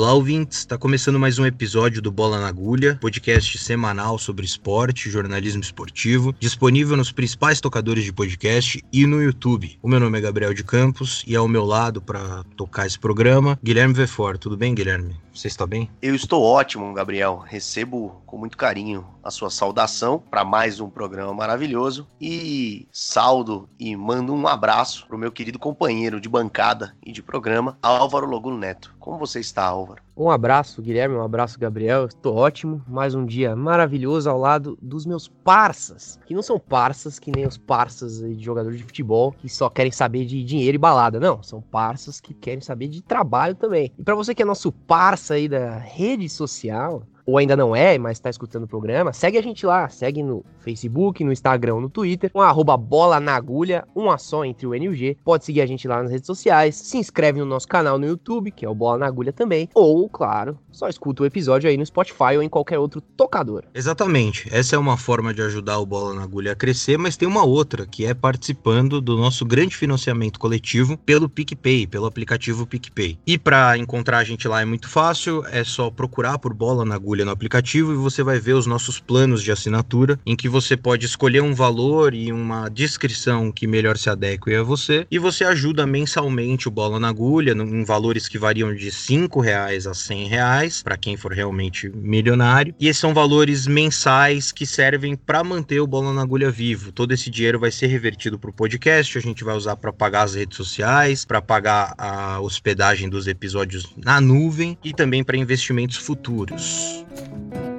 Olá, ouvintes. Está começando mais um episódio do Bola na Agulha, podcast semanal sobre esporte e jornalismo esportivo, disponível nos principais tocadores de podcast e no YouTube. O meu nome é Gabriel de Campos e ao meu lado para tocar esse programa, Guilherme Vefor. Tudo bem, Guilherme? Você está bem? Eu estou ótimo, Gabriel. Recebo com muito carinho a sua saudação para mais um programa maravilhoso e saldo e mando um abraço pro meu querido companheiro de bancada e de programa, Álvaro Logulo Neto. Como você está, Álvaro? Um abraço, Guilherme, um abraço, Gabriel. Estou ótimo. Mais um dia maravilhoso ao lado dos meus parças, que não são parças que nem os parças de jogadores de futebol que só querem saber de dinheiro e balada. Não, são parças que querem saber de trabalho também. E para você que é nosso parça aí da rede social, ou ainda não é, mas está escutando o programa, segue a gente lá, segue no Facebook, no Instagram, no Twitter, com arroba bola na agulha, um só entre o N e o G. Pode seguir a gente lá nas redes sociais, se inscreve no nosso canal no YouTube, que é o Bola na Agulha também, ou, claro, só escuta o episódio aí no Spotify ou em qualquer outro tocador. Exatamente, essa é uma forma de ajudar o Bola na Agulha a crescer, mas tem uma outra, que é participando do nosso grande financiamento coletivo pelo PicPay, pelo aplicativo PicPay. E para encontrar a gente lá é muito fácil, é só procurar por Bola na Agulha no aplicativo e você vai ver os nossos planos de assinatura, em que você pode escolher um valor e uma descrição que melhor se adeque a você, e você ajuda mensalmente o Bola na Agulha, em valores que variam de 5 reais a 100 reais, para quem for realmente milionário, e esses são valores mensais que servem para manter o Bola na Agulha vivo. Todo esse dinheiro vai ser revertido para o podcast, a gente vai usar para pagar as redes sociais, para pagar a hospedagem dos episódios na nuvem e também para investimentos futuros. thank you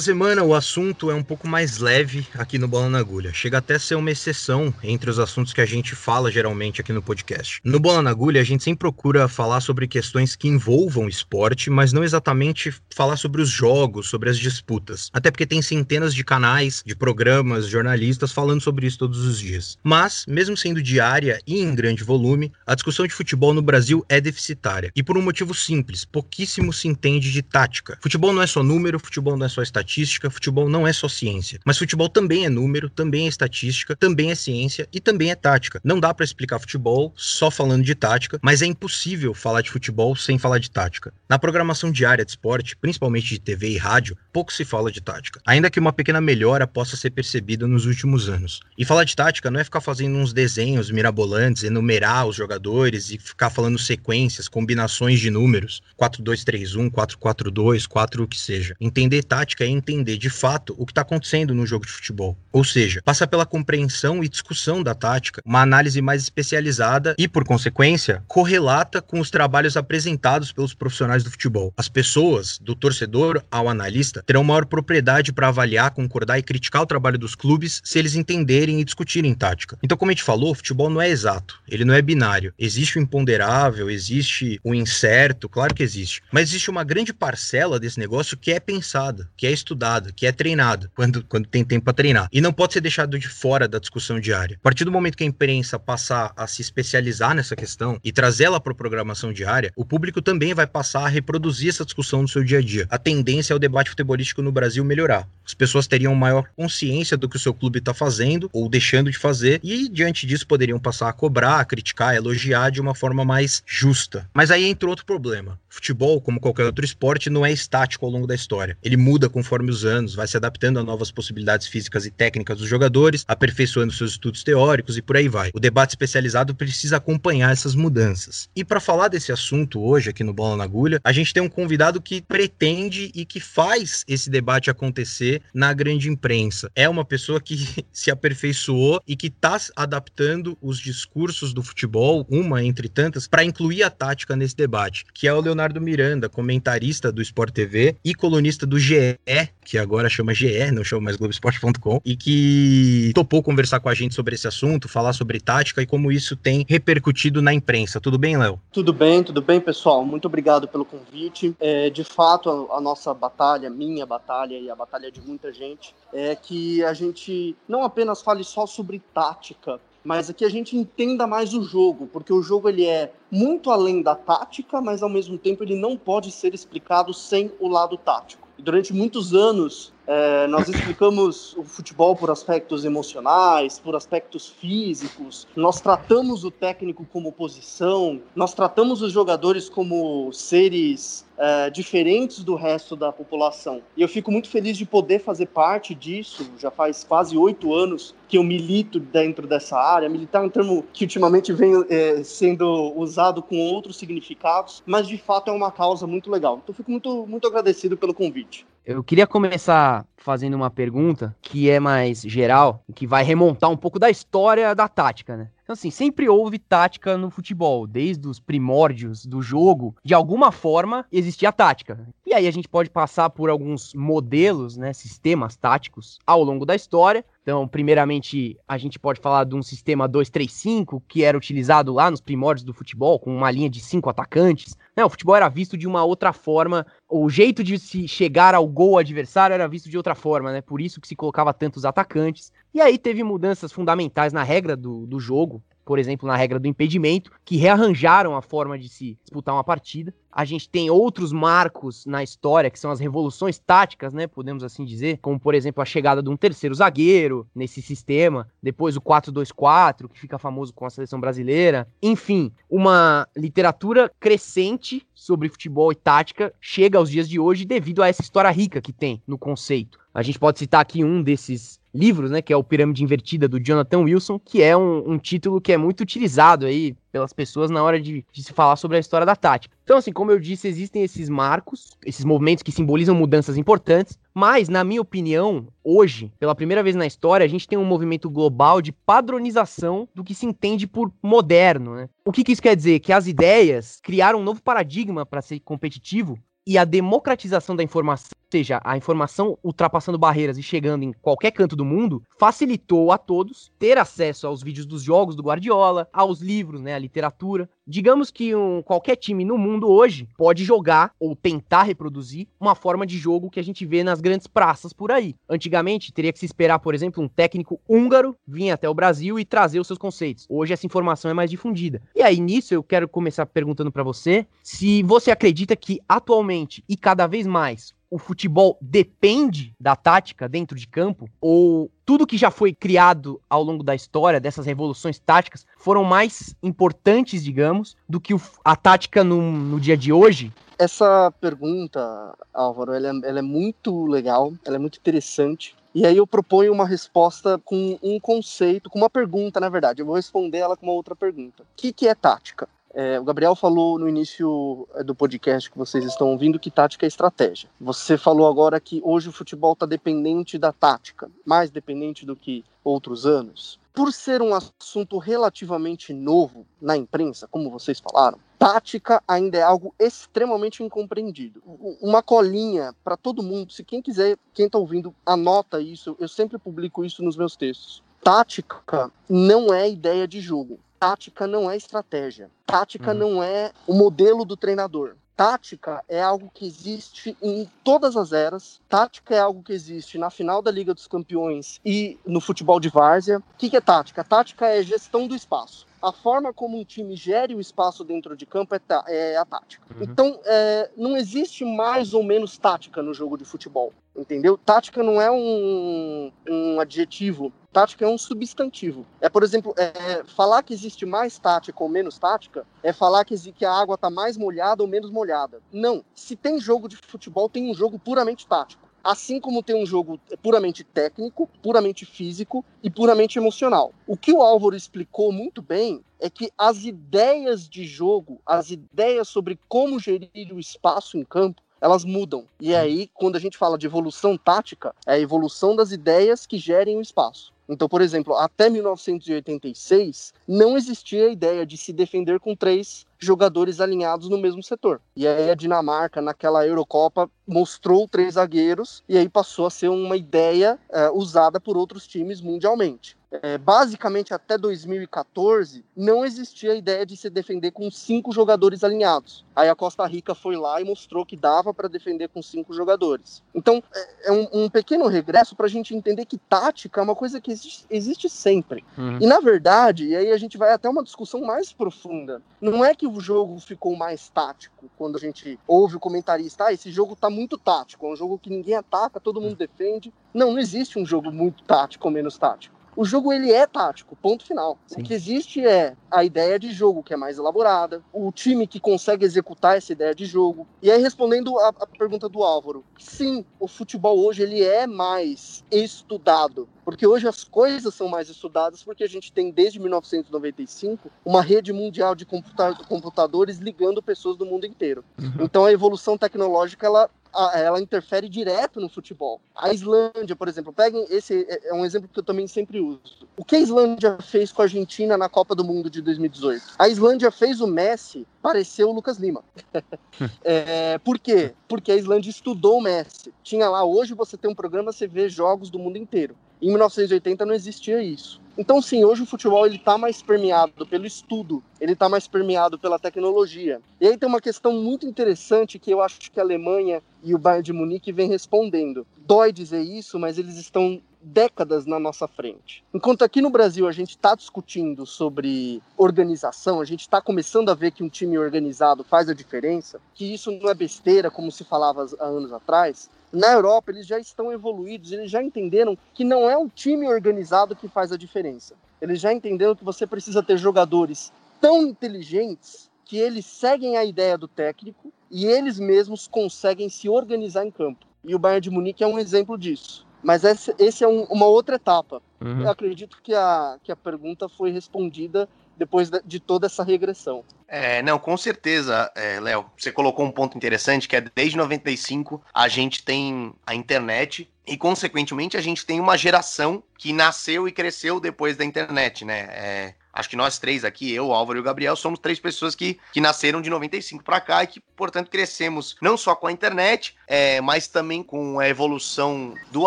Essa semana o assunto é um pouco mais leve aqui no Bola na Agulha. Chega até a ser uma exceção entre os assuntos que a gente fala geralmente aqui no podcast. No Bola na Agulha, a gente sempre procura falar sobre questões que envolvam esporte, mas não exatamente falar sobre os jogos, sobre as disputas. Até porque tem centenas de canais, de programas, jornalistas falando sobre isso todos os dias. Mas, mesmo sendo diária e em grande volume, a discussão de futebol no Brasil é deficitária. E por um motivo simples: pouquíssimo se entende de tática. Futebol não é só número, futebol não é só estatística estatística, futebol não é só ciência. Mas futebol também é número, também é estatística, também é ciência e também é tática. Não dá para explicar futebol só falando de tática, mas é impossível falar de futebol sem falar de tática. Na programação diária de esporte, principalmente de TV e rádio, pouco se fala de tática, ainda que uma pequena melhora possa ser percebida nos últimos anos. E falar de tática não é ficar fazendo uns desenhos mirabolantes, enumerar os jogadores e ficar falando sequências, combinações de números, 4-2-3-1, 4-4-2, 4 o que seja. Entender tática é entender de fato o que está acontecendo no jogo de futebol. Ou seja, passa pela compreensão e discussão da tática, uma análise mais especializada e, por consequência, correlata com os trabalhos apresentados pelos profissionais do futebol. As pessoas, do torcedor ao analista, terão maior propriedade para avaliar, concordar e criticar o trabalho dos clubes se eles entenderem e discutirem tática. Então, como a gente falou, o futebol não é exato, ele não é binário. Existe o imponderável, existe o incerto, claro que existe, mas existe uma grande parcela desse negócio que é pensada, que é estudado, que é treinado, quando, quando tem tempo para treinar. E não pode ser deixado de fora da discussão diária. A partir do momento que a imprensa passar a se especializar nessa questão e trazê-la para a programação diária, o público também vai passar a reproduzir essa discussão no seu dia a dia. A tendência é o debate futebolístico no Brasil melhorar. As pessoas teriam maior consciência do que o seu clube está fazendo ou deixando de fazer e, diante disso, poderiam passar a cobrar, a criticar, a elogiar de uma forma mais justa. Mas aí entra outro problema. Futebol, como qualquer outro esporte, não é estático ao longo da história. Ele muda com conforme os anos, vai se adaptando a novas possibilidades físicas e técnicas dos jogadores, aperfeiçoando seus estudos teóricos e por aí vai. O debate especializado precisa acompanhar essas mudanças. E para falar desse assunto hoje aqui no Bola na Agulha, a gente tem um convidado que pretende e que faz esse debate acontecer na grande imprensa. É uma pessoa que se aperfeiçoou e que está adaptando os discursos do futebol, uma entre tantas, para incluir a tática nesse debate, que é o Leonardo Miranda, comentarista do Sport TV e colunista do GE que agora chama GE, não chama mais Globoesporte.com, e que topou conversar com a gente sobre esse assunto, falar sobre tática e como isso tem repercutido na imprensa. Tudo bem, Léo? Tudo bem, tudo bem, pessoal. Muito obrigado pelo convite. É, de fato, a, a nossa batalha, minha batalha e a batalha de muita gente, é que a gente não apenas fale só sobre tática, mas que a gente entenda mais o jogo, porque o jogo ele é muito além da tática, mas ao mesmo tempo ele não pode ser explicado sem o lado tático. Durante muitos anos é, nós explicamos o futebol por aspectos emocionais, por aspectos físicos, nós tratamos o técnico como posição, nós tratamos os jogadores como seres é, diferentes do resto da população. E eu fico muito feliz de poder fazer parte disso. Já faz quase oito anos que eu milito dentro dessa área. Militar é um termo que ultimamente vem é, sendo usado com outros significados, mas de fato é uma causa muito legal. Então, fico muito, muito agradecido pelo convite. Eu queria começar fazendo uma pergunta que é mais geral, que vai remontar um pouco da história da tática, né? Então, assim, sempre houve tática no futebol, desde os primórdios do jogo, de alguma forma existia tática. E aí a gente pode passar por alguns modelos, né, sistemas táticos ao longo da história. Então, primeiramente, a gente pode falar de um sistema 2-3-5, que era utilizado lá nos primórdios do futebol, com uma linha de cinco atacantes. Né, o futebol era visto de uma outra forma, o jeito de se chegar ao gol adversário era visto de outra forma, né? Por isso que se colocava tantos atacantes. E aí teve mudanças fundamentais na regra do, do jogo, por exemplo, na regra do impedimento, que rearranjaram a forma de se disputar uma partida. A gente tem outros marcos na história, que são as revoluções táticas, né? Podemos assim dizer, como por exemplo a chegada de um terceiro zagueiro nesse sistema, depois o 4-2-4, que fica famoso com a seleção brasileira. Enfim, uma literatura crescente sobre futebol e tática chega aos dias de hoje devido a essa história rica que tem no conceito. A gente pode citar aqui um desses livros, né, que é o Pirâmide Invertida do Jonathan Wilson, que é um, um título que é muito utilizado aí pelas pessoas na hora de, de, se falar sobre a história da tática. Então, assim, como eu disse, existem esses marcos, esses movimentos que simbolizam mudanças importantes, mas, na minha opinião, hoje, pela primeira vez na história, a gente tem um movimento global de padronização do que se entende por moderno. Né? O que, que isso quer dizer? Que as ideias criaram um novo paradigma para ser competitivo e a democratização da informação, seja, a informação ultrapassando barreiras e chegando em qualquer canto do mundo, facilitou a todos ter acesso aos vídeos dos jogos do Guardiola, aos livros, né, à literatura. Digamos que um, qualquer time no mundo hoje pode jogar ou tentar reproduzir uma forma de jogo que a gente vê nas grandes praças por aí. Antigamente, teria que se esperar, por exemplo, um técnico húngaro vir até o Brasil e trazer os seus conceitos. Hoje essa informação é mais difundida. E aí, nisso, eu quero começar perguntando para você se você acredita que atualmente e cada vez mais o futebol depende da tática dentro de campo? Ou tudo que já foi criado ao longo da história, dessas revoluções táticas, foram mais importantes, digamos, do que a tática no, no dia de hoje? Essa pergunta, Álvaro, ela é, ela é muito legal, ela é muito interessante. E aí eu proponho uma resposta com um conceito, com uma pergunta, na verdade. Eu vou responder ela com uma outra pergunta. O que, que é tática? É, o Gabriel falou no início é, do podcast que vocês estão ouvindo que tática é estratégia. Você falou agora que hoje o futebol está dependente da tática, mais dependente do que outros anos. Por ser um assunto relativamente novo na imprensa, como vocês falaram, tática ainda é algo extremamente incompreendido. Uma colinha para todo mundo, se quem quiser, quem está ouvindo, anota isso. Eu sempre publico isso nos meus textos. Tática não é ideia de jogo tática não é estratégia. Tática uhum. não é o modelo do treinador. Tática é algo que existe em todas as eras. Tática é algo que existe na final da Liga dos Campeões e no futebol de várzea. O que, que é tática? Tática é gestão do espaço a forma como um time gere o espaço dentro de campo é, é a tática. Uhum. Então, é, não existe mais ou menos tática no jogo de futebol, entendeu? Tática não é um, um adjetivo, tática é um substantivo. É, por exemplo, é, falar que existe mais tática ou menos tática é falar que, que a água está mais molhada ou menos molhada. Não. Se tem jogo de futebol, tem um jogo puramente tático. Assim como tem um jogo puramente técnico, puramente físico e puramente emocional. O que o Álvaro explicou muito bem é que as ideias de jogo, as ideias sobre como gerir o espaço em campo, elas mudam. E aí, quando a gente fala de evolução tática, é a evolução das ideias que gerem o espaço. Então, por exemplo, até 1986 não existia a ideia de se defender com três jogadores alinhados no mesmo setor. E aí a Dinamarca, naquela Eurocopa, mostrou três zagueiros e aí passou a ser uma ideia é, usada por outros times mundialmente. É, basicamente até 2014 não existia a ideia de se defender com cinco jogadores alinhados. Aí a Costa Rica foi lá e mostrou que dava para defender com cinco jogadores. Então é, é um, um pequeno regresso para a gente entender que tática é uma coisa que existe, existe sempre. Uhum. E na verdade, e aí a gente vai até uma discussão mais profunda. Não é que o jogo ficou mais tático quando a gente ouve o comentarista, ah, esse jogo está muito tático, é um jogo que ninguém ataca, todo mundo defende. Não, não existe um jogo muito tático ou menos tático o jogo ele é tático, ponto final. Sim. O que existe é a ideia de jogo que é mais elaborada, o time que consegue executar essa ideia de jogo. E aí respondendo a, a pergunta do Álvaro, sim, o futebol hoje ele é mais estudado, porque hoje as coisas são mais estudadas porque a gente tem desde 1995 uma rede mundial de computadores ligando pessoas do mundo inteiro. Uhum. Então a evolução tecnológica ela ela interfere direto no futebol. A Islândia, por exemplo, peguem esse é, é um exemplo que eu também sempre uso. O que a Islândia fez com a Argentina na Copa do Mundo de 2018? A Islândia fez o Messi parecer o Lucas Lima. é, por quê? Porque a Islândia estudou o Messi. Tinha lá, hoje você tem um programa, você vê jogos do mundo inteiro. Em 1980 não existia isso. Então, sim, hoje o futebol ele está mais permeado pelo estudo, ele está mais permeado pela tecnologia. E aí tem uma questão muito interessante que eu acho que a Alemanha e o Bayern de Munique vem respondendo. Dói dizer isso, mas eles estão décadas na nossa frente. Enquanto aqui no Brasil a gente está discutindo sobre organização, a gente está começando a ver que um time organizado faz a diferença, que isso não é besteira como se falava há anos atrás. Na Europa eles já estão evoluídos, eles já entenderam que não é o time organizado que faz a diferença. Eles já entenderam que você precisa ter jogadores tão inteligentes que eles seguem a ideia do técnico e eles mesmos conseguem se organizar em campo. E o Bayern de Munique é um exemplo disso. Mas esse, esse é um, uma outra etapa. Uhum. Eu acredito que a, que a pergunta foi respondida depois de, de toda essa regressão. É, não, com certeza, é, Léo. Você colocou um ponto interessante que é desde 95 a gente tem a internet e, consequentemente, a gente tem uma geração que nasceu e cresceu depois da internet, né? É, Acho que nós três aqui, eu, Álvaro e o Gabriel, somos três pessoas que, que nasceram de 95 para cá e que, portanto, crescemos não só com a internet, é, mas também com a evolução do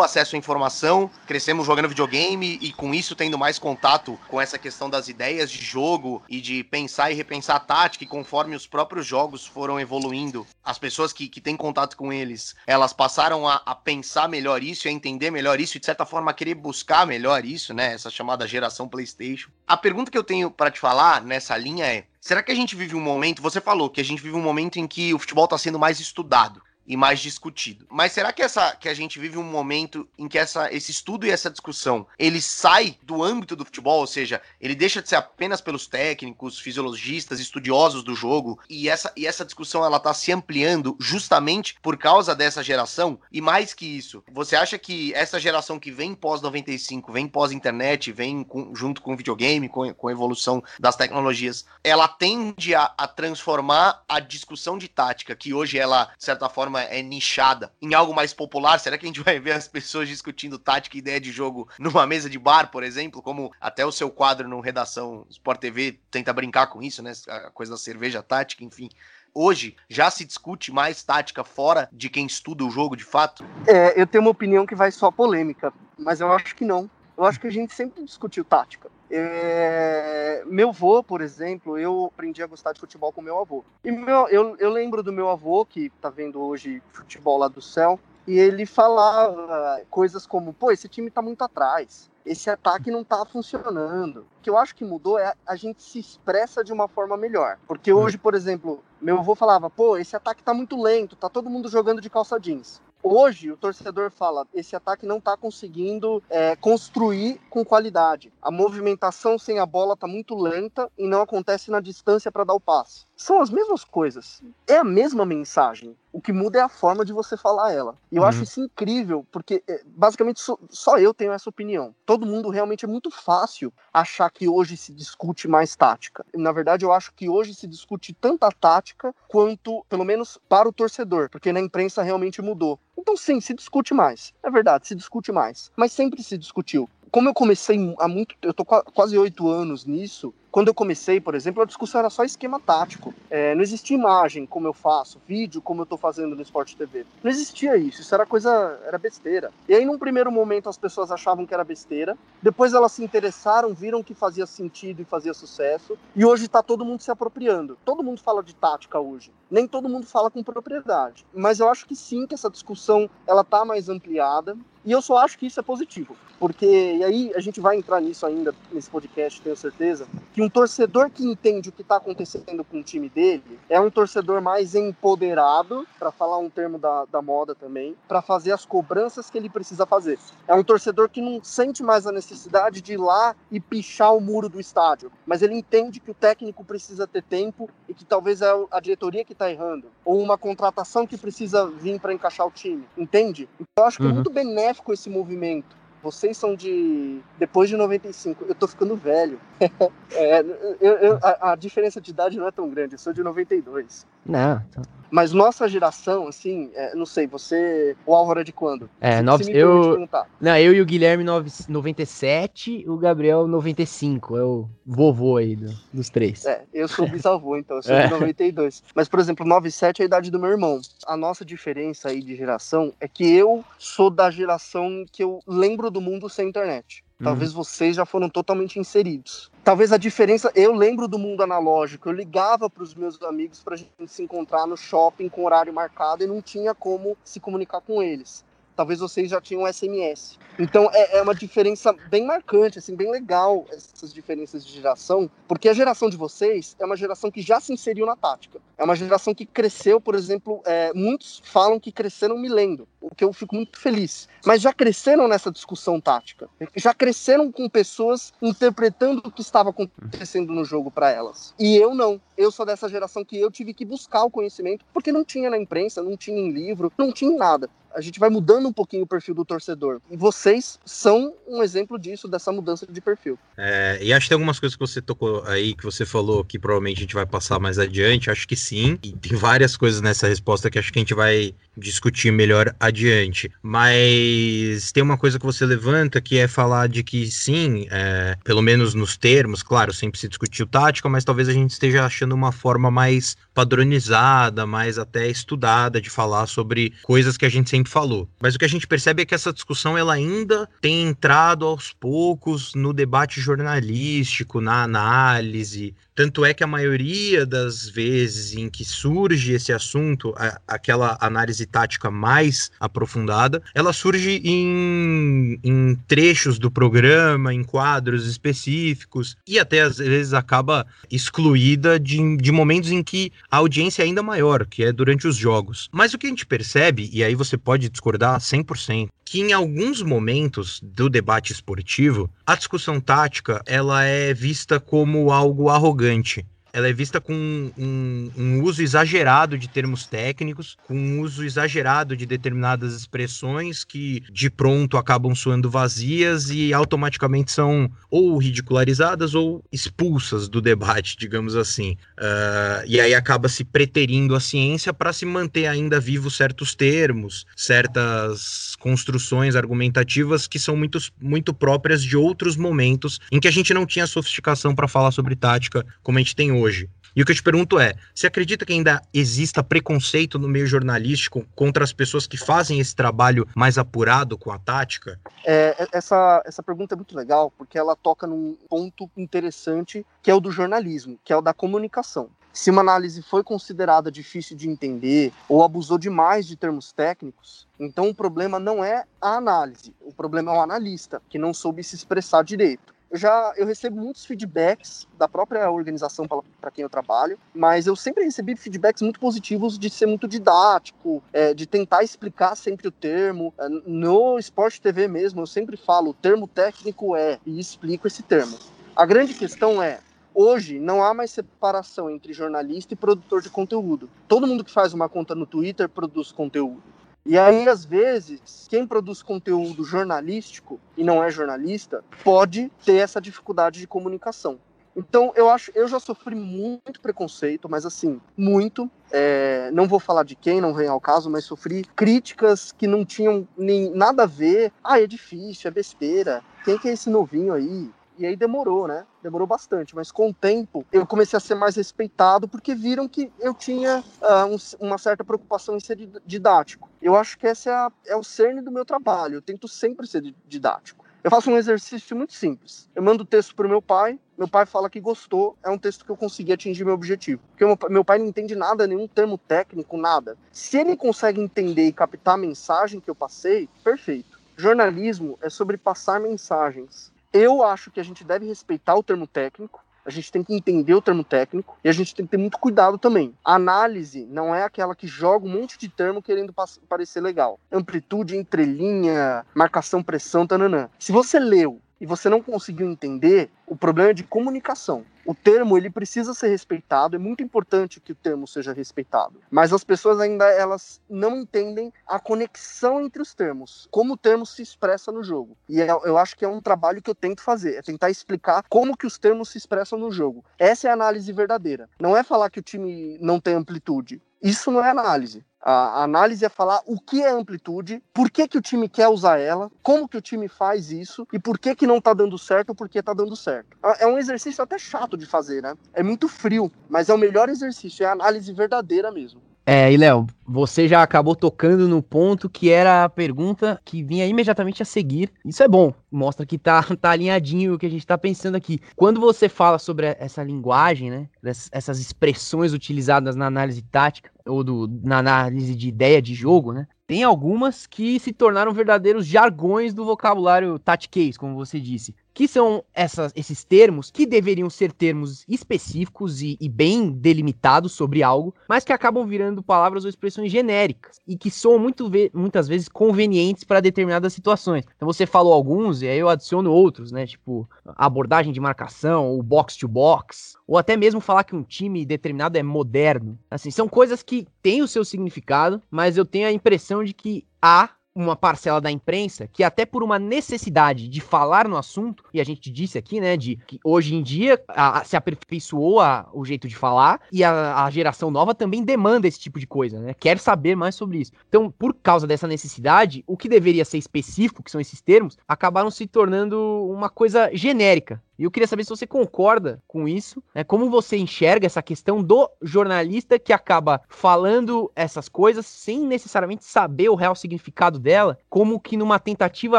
acesso à informação. Crescemos jogando videogame e, com isso, tendo mais contato com essa questão das ideias de jogo e de pensar e repensar tática. E conforme os próprios jogos foram evoluindo, as pessoas que, que têm contato com eles, elas passaram a, a pensar melhor isso, a entender melhor isso e, de certa forma, a querer buscar melhor isso, né? Essa chamada geração PlayStation. A pergunta que eu tenho para te falar nessa linha é: será que a gente vive um momento? Você falou que a gente vive um momento em que o futebol está sendo mais estudado e mais discutido. Mas será que essa que a gente vive um momento em que essa, esse estudo e essa discussão ele sai do âmbito do futebol, ou seja, ele deixa de ser apenas pelos técnicos, fisiologistas, estudiosos do jogo e essa, e essa discussão ela tá se ampliando justamente por causa dessa geração e mais que isso. Você acha que essa geração que vem pós 95, vem pós internet, vem com, junto com o videogame, com, com a evolução das tecnologias, ela tende a, a transformar a discussão de tática que hoje ela de certa forma forma é nichada em algo mais popular? Será que a gente vai ver as pessoas discutindo tática e ideia de jogo numa mesa de bar, por exemplo? Como até o seu quadro no Redação Sport TV tenta brincar com isso, né? A coisa da cerveja tática, enfim hoje já se discute mais tática fora de quem estuda o jogo de fato? É, eu tenho uma opinião que vai só polêmica, mas eu acho que não. Eu acho que a gente sempre discutiu tática. É... Meu avô, por exemplo, eu aprendi a gostar de futebol com meu avô. E meu, eu, eu lembro do meu avô, que tá vendo hoje futebol lá do céu, e ele falava coisas como: pô, esse time tá muito atrás, esse ataque não tá funcionando. O que eu acho que mudou é a gente se expressa de uma forma melhor. Porque hum. hoje, por exemplo, meu avô falava: pô, esse ataque tá muito lento, tá todo mundo jogando de calça jeans. Hoje, o torcedor fala: esse ataque não está conseguindo é, construir com qualidade. A movimentação sem a bola está muito lenta e não acontece na distância para dar o passe. São as mesmas coisas. É a mesma mensagem. O que muda é a forma de você falar ela. E eu uhum. acho isso incrível, porque é, basicamente só, só eu tenho essa opinião. Todo mundo realmente é muito fácil achar que hoje se discute mais tática. Na verdade, eu acho que hoje se discute tanta tática quanto, pelo menos, para o torcedor, porque na imprensa realmente mudou. Então, sim, se discute mais. É verdade, se discute mais. Mas sempre se discutiu. Como eu comecei há muito. Eu tô quase oito anos nisso. Quando eu comecei, por exemplo, a discussão era só esquema tático. É, não existia imagem como eu faço, vídeo como eu estou fazendo no Sport TV. Não existia isso, isso era coisa, era besteira. E aí, num primeiro momento, as pessoas achavam que era besteira, depois elas se interessaram, viram que fazia sentido e fazia sucesso, e hoje está todo mundo se apropriando. Todo mundo fala de tática hoje. Nem todo mundo fala com propriedade. Mas eu acho que sim, que essa discussão ela tá mais ampliada. E eu só acho que isso é positivo, porque e aí a gente vai entrar nisso ainda nesse podcast, tenho certeza, que um torcedor que entende o que está acontecendo com o time dele é um torcedor mais empoderado, para falar um termo da, da moda também, para fazer as cobranças que ele precisa fazer. É um torcedor que não sente mais a necessidade de ir lá e pichar o muro do estádio, mas ele entende que o técnico precisa ter tempo e que talvez é a diretoria que está errando, ou uma contratação que precisa vir para encaixar o time, entende? Então eu acho que é uhum. é muito benéfico benéfico esse movimento. Vocês são de. Depois de 95. Eu tô ficando velho. é, eu, eu, a, a, diferença de idade não é tão grande. Eu sou de 92. Não. Então... Mas nossa geração, assim, é, não sei, você. O Álvaro é de quando? É, nove, eu. Não, eu e o Guilherme 9, 97, o Gabriel 95. É o vovô aí do, dos três. É, eu sou bisavô, então, eu sou é. de 92. Mas, por exemplo, 97 é a idade do meu irmão. A nossa diferença aí de geração é que eu sou da geração que eu lembro do mundo sem internet. Talvez uhum. vocês já foram totalmente inseridos. Talvez a diferença, eu lembro do mundo analógico, eu ligava para os meus amigos para a gente se encontrar no shopping com horário marcado e não tinha como se comunicar com eles talvez vocês já tinham SMS. Então é, é, uma diferença bem marcante, assim, bem legal essas diferenças de geração, porque a geração de vocês é uma geração que já se inseriu na tática. É uma geração que cresceu, por exemplo, é, muitos falam que cresceram me lendo, o que eu fico muito feliz. Mas já cresceram nessa discussão tática. Já cresceram com pessoas interpretando o que estava acontecendo no jogo para elas. E eu não. Eu sou dessa geração que eu tive que buscar o conhecimento porque não tinha na imprensa, não tinha em livro, não tinha nada a gente vai mudando um pouquinho o perfil do torcedor. E vocês são um exemplo disso, dessa mudança de perfil. É, e acho que tem algumas coisas que você tocou aí, que você falou que provavelmente a gente vai passar mais adiante. Acho que sim. E tem várias coisas nessa resposta que acho que a gente vai discutir melhor adiante. Mas tem uma coisa que você levanta que é falar de que sim, é, pelo menos nos termos, claro, sempre se discutiu tática, mas talvez a gente esteja achando uma forma mais padronizada, mais até estudada de falar sobre coisas que a gente sempre falou. Mas o que a gente percebe é que essa discussão ela ainda tem entrado aos poucos no debate jornalístico, na análise, tanto é que a maioria das vezes em que surge esse assunto, a, aquela análise tática mais aprofundada, ela surge em, em trechos do programa, em quadros específicos, e até às vezes acaba excluída de, de momentos em que a audiência é ainda maior, que é durante os jogos. Mas o que a gente percebe, e aí você pode discordar 100%, que em alguns momentos do debate esportivo, a discussão tática ela é vista como algo arrogante ela é vista com um, um, uso exagerado de termos técnicos, com um uso exagerado de determinadas expressões que de pronto acabam soando vazias e automaticamente são ou ridicularizadas ou expulsas do debate, digamos assim. Uh, e aí acaba se preterindo a ciência para se manter ainda vivos certos termos, certas construções argumentativas que são muito, muito próprias de outros momentos em que a gente não tinha sofisticação para falar sobre tática como a gente tem hoje hoje. E o que eu te pergunto é: você acredita que ainda exista preconceito no meio jornalístico contra as pessoas que fazem esse trabalho mais apurado com a tática? É, essa, essa pergunta é muito legal, porque ela toca num ponto interessante, que é o do jornalismo, que é o da comunicação. Se uma análise foi considerada difícil de entender ou abusou demais de termos técnicos, então o problema não é a análise, o problema é o analista, que não soube se expressar direito eu já eu recebo muitos feedbacks da própria organização para quem eu trabalho, mas eu sempre recebi feedbacks muito positivos de ser muito didático, é, de tentar explicar sempre o termo. É, no Sport TV mesmo, eu sempre falo o termo técnico é e explico esse termo. A grande questão é Hoje não há mais separação entre jornalista e produtor de conteúdo. Todo mundo que faz uma conta no Twitter produz conteúdo. E aí, às vezes, quem produz conteúdo jornalístico e não é jornalista pode ter essa dificuldade de comunicação. Então, eu acho, eu já sofri muito preconceito, mas assim, muito. É, não vou falar de quem, não vem ao caso, mas sofri críticas que não tinham nem nada a ver. Ah, é difícil, é besteira. Quem que é esse novinho aí? E aí demorou, né? Demorou bastante, mas com o tempo eu comecei a ser mais respeitado porque viram que eu tinha uh, um, uma certa preocupação em ser didático. Eu acho que esse é, a, é o cerne do meu trabalho. Eu tento sempre ser didático. Eu faço um exercício muito simples. Eu mando o texto para o meu pai, meu pai fala que gostou, é um texto que eu consegui atingir meu objetivo. Porque meu pai não entende nada, nenhum termo técnico, nada. Se ele consegue entender e captar a mensagem que eu passei, perfeito. Jornalismo é sobre passar mensagens. Eu acho que a gente deve respeitar o termo técnico, a gente tem que entender o termo técnico e a gente tem que ter muito cuidado também. A análise não é aquela que joga um monte de termo querendo parecer legal. Amplitude, entrelinha, marcação, pressão, tananã. Se você leu e você não conseguiu entender, o problema é de comunicação. O termo ele precisa ser respeitado, é muito importante que o termo seja respeitado. Mas as pessoas ainda elas não entendem a conexão entre os termos, como o termo se expressa no jogo. E é, eu acho que é um trabalho que eu tento fazer, é tentar explicar como que os termos se expressam no jogo. Essa é a análise verdadeira. Não é falar que o time não tem amplitude. Isso não é análise. A análise é falar o que é amplitude, por que, que o time quer usar ela, como que o time faz isso e por que, que não tá dando certo por que tá dando certo. É um exercício até chato de fazer, né? É muito frio, mas é o melhor exercício, é a análise verdadeira mesmo. É, e Léo, você já acabou tocando no ponto que era a pergunta que vinha imediatamente a seguir. Isso é bom, mostra que tá, tá alinhadinho o que a gente tá pensando aqui. Quando você fala sobre essa linguagem, né, essas expressões utilizadas na análise tática, ou do, na análise de ideia de jogo, né, tem algumas que se tornaram verdadeiros jargões do vocabulário tactiquês, como você disse. Que são essas, esses termos que deveriam ser termos específicos e, e, bem delimitados sobre algo, mas que acabam virando palavras ou expressões genéricas e que são muito muitas vezes convenientes para determinadas situações. Então você falou alguns e aí eu adiciono outros, né? Tipo abordagem de marcação, o box to box, ou até mesmo falar que um time determinado é moderno. Assim, são coisas que têm o seu significado, mas eu tenho a impressão de que há uma parcela da imprensa que até por uma necessidade de falar no assunto, e a gente disse aqui, né, de que hoje em dia a, a, se aperfeiçoou a, o jeito de falar e a, geração nova também demanda esse tipo de coisa, né, quer saber mais sobre isso. Então, por causa dessa necessidade, o que deveria ser específico, que são esses termos, acabaram se tornando uma coisa genérica, e eu queria saber se você concorda com isso, né? Como você enxerga essa questão do jornalista que acaba falando essas coisas sem necessariamente saber o real significado dela, como que numa tentativa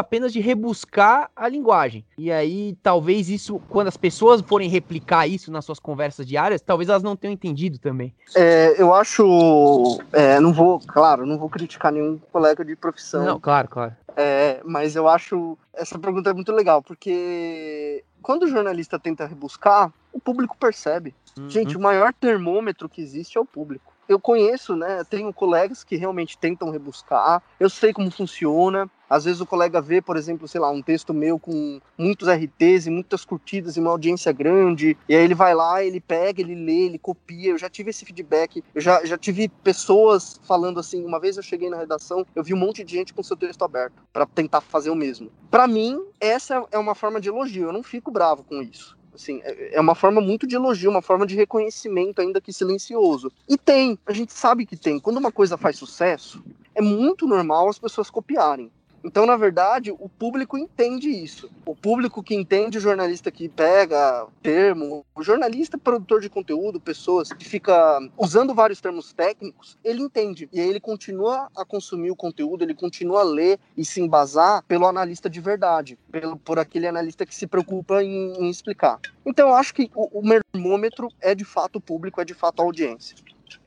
apenas de rebuscar a linguagem. E aí, talvez isso, quando as pessoas forem replicar isso nas suas conversas diárias, talvez elas não tenham entendido também. É, eu acho. É, não vou, claro, não vou criticar nenhum colega de profissão. Não, claro, claro. É, mas eu acho essa pergunta é muito legal, porque quando o jornalista tenta rebuscar, o público percebe. Uhum. Gente, o maior termômetro que existe é o público eu conheço, né? Tenho colegas que realmente tentam rebuscar. Eu sei como funciona. Às vezes o colega vê, por exemplo, sei lá, um texto meu com muitos RTs e muitas curtidas e uma audiência grande, e aí ele vai lá, ele pega, ele lê, ele copia. Eu já tive esse feedback, eu já, já tive pessoas falando assim. Uma vez eu cheguei na redação, eu vi um monte de gente com seu texto aberto para tentar fazer o mesmo. Para mim, essa é uma forma de elogio. Eu não fico bravo com isso. Assim, é, é uma forma muito de elogio, uma forma de reconhecimento, ainda que silencioso. E tem, a gente sabe que tem. Quando uma coisa faz sucesso, é muito normal as pessoas copiarem. Então, na verdade, o público entende isso. O público que entende o jornalista que pega termo, o jornalista produtor de conteúdo, pessoas que fica usando vários termos técnicos, ele entende. E aí ele continua a consumir o conteúdo, ele continua a ler e se embasar pelo analista de verdade, pelo, por aquele analista que se preocupa em, em explicar. Então, eu acho que o, o termômetro é de fato o público, é de fato a audiência.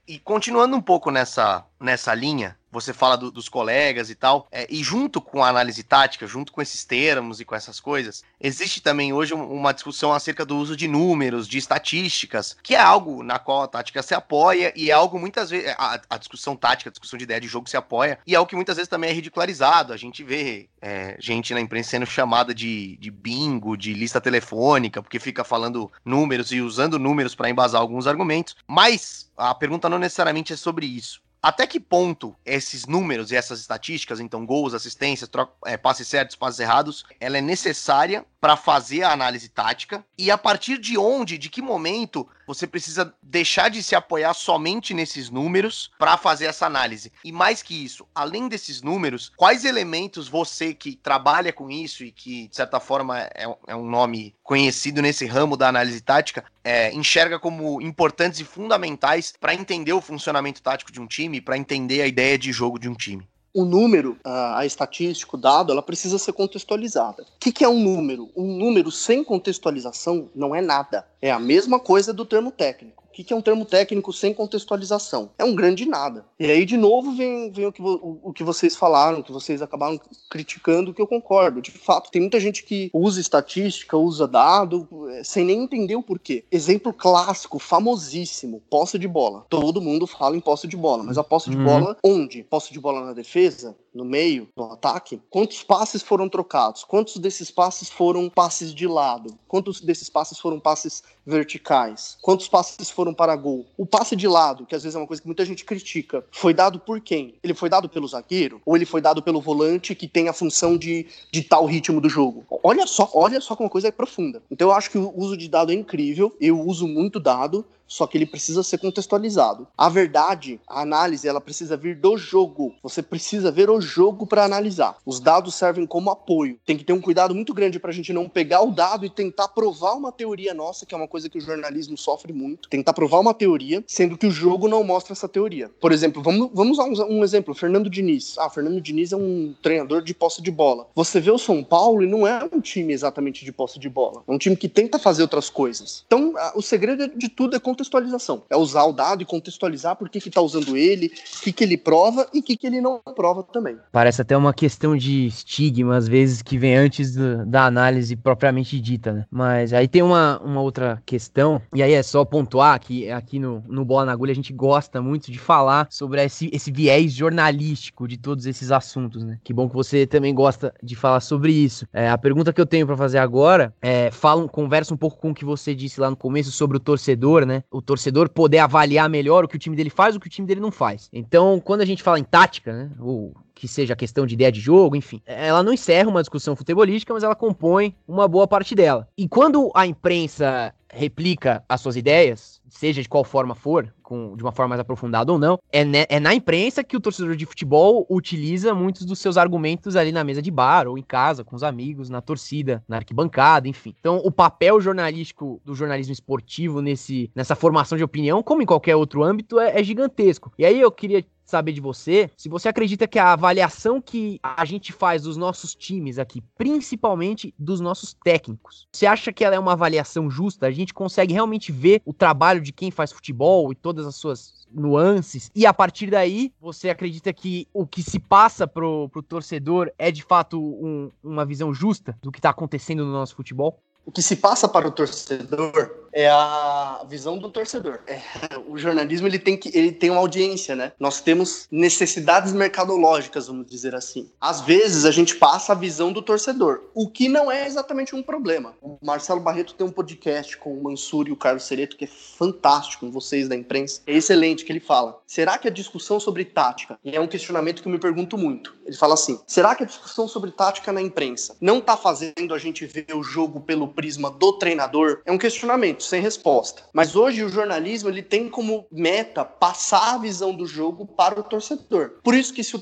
E continuando um pouco nessa, nessa linha, você fala do, dos colegas e tal, é, e junto com a análise tática, junto com esses termos e com essas coisas, existe também hoje uma discussão acerca do uso de números, de estatísticas, que é algo na qual a tática se apoia e é algo muitas vezes, a, a discussão tática, a discussão de ideia de jogo se apoia, e é algo que muitas vezes também é ridicularizado. A gente vê é, gente na imprensa sendo chamada de, de bingo, de lista telefônica, porque fica falando números e usando números para embasar alguns argumentos, mas a pergunta não necessariamente é sobre isso até que ponto esses números e essas estatísticas, então gols, assistências, é, passes certos, passes errados, ela é necessária para fazer a análise tática? E a partir de onde, de que momento você precisa deixar de se apoiar somente nesses números para fazer essa análise. E mais que isso, além desses números, quais elementos você que trabalha com isso e que, de certa forma, é, é um nome conhecido nesse ramo da análise tática, é, enxerga como importantes e fundamentais para entender o funcionamento tático de um time, para entender a ideia de jogo de um time? O número, a, estatística, o dado, ela precisa ser contextualizada. O que, que é um número? Um número sem contextualização não é nada. É a mesma coisa do termo técnico. O que é um termo técnico sem contextualização? É um grande nada. E aí, de novo, vem, vem o, que o, o, que vocês falaram, que vocês acabaram criticando, que eu concordo. De fato, tem muita gente que usa estatística, usa dado, é, sem nem entender o porquê. Exemplo clássico, famosíssimo, posse de bola. Todo mundo fala em posse de bola, mas a posse de uhum. bola onde? Posse de bola na defesa? no meio, no ataque, quantos passes foram trocados? Quantos desses passes foram passes de lado? Quantos desses passes foram passes verticais? Quantos passes foram para gol? O passe de lado, que às vezes é uma coisa que muita gente critica, foi dado por quem? Ele foi dado pelo zagueiro? Ou ele foi dado pelo volante que tem a função de ditar o ritmo do jogo? Olha só, olha só como uma coisa é profunda. Então eu acho que o uso de dado é incrível, eu uso muito dado, só que ele precisa ser contextualizado. A verdade, a análise, ela precisa vir do jogo. Você precisa ver o jogo para analisar. Os dados servem como apoio. Tem que ter um cuidado muito grande para a gente não pegar o dado e tentar provar uma teoria nossa, que é uma coisa que o jornalismo sofre muito. Tentar provar uma teoria, sendo que o jogo não mostra essa teoria. Por exemplo, vamos, vamos usar um, exemplo: Fernando Diniz. Ah, Fernando Diniz é um treinador de posse de bola. Você vê o São Paulo e não é um time exatamente de posse de bola. É um time que tenta fazer outras coisas. Então, o segredo de tudo é contextualização. É usar o dado e contextualizar por que está usando ele, o que, que ele prova e o que, que ele não prova também. Parece até uma questão de estigma, às vezes, que vem antes do, da análise propriamente dita, né? Mas aí tem uma, uma outra questão, e aí é só pontuar que aqui no, no Bola na Agulha a gente gosta muito de falar sobre esse, esse viés jornalístico de todos esses assuntos, né? Que bom que você também gosta de falar sobre isso. É, a pergunta que eu tenho para fazer agora é, fala, conversa um pouco com o que você disse lá no começo sobre o torcedor, né? O torcedor poder avaliar melhor o que o time dele faz, o que o time dele não faz. Então, quando a gente fala em tática, né, ou que seja questão de ideia de jogo, enfim, ela não encerra uma discussão futebolística, mas ela compõe uma boa parte dela. E quando a imprensa replica as suas ideias, seja de qual forma for, com, de uma forma mais aprofundada ou não, é, ne, é na imprensa que o torcedor de futebol utiliza muitos dos seus argumentos ali na mesa de bar, ou em casa, com os amigos, na torcida, na arquibancada, enfim. Então, o papel jornalístico do jornalismo esportivo nesse, nessa formação de opinião, como em qualquer outro âmbito, é, é gigantesco. E aí eu queria saber de você se você acredita que a avaliação que a gente faz dos nossos times aqui, principalmente dos nossos técnicos, você acha que ela é uma avaliação justa? A gente consegue realmente ver o trabalho de quem faz futebol e todas as suas nuances, e a partir daí você acredita que o que se passa pro, pro torcedor é de fato um, uma visão justa do que está acontecendo no nosso futebol? O que se passa para o torcedor é a visão do torcedor. É, o jornalismo ele tem que ele tem uma audiência, né? Nós temos necessidades mercadológicas, vamos dizer assim. Às vezes a gente passa a visão do torcedor, o que não é exatamente um problema. O Marcelo Barreto tem um podcast com o Mansur e o Carlos Cereto que é fantástico, vocês da imprensa. É excelente que ele fala. Será que a discussão sobre tática, e é um questionamento que eu me pergunto muito. Ele fala assim: será que a discussão sobre tática na imprensa não está fazendo a gente ver o jogo pelo prisma do treinador? É um questionamento sem resposta. Mas hoje o jornalismo ele tem como meta passar a visão do jogo para o torcedor. Por isso que se,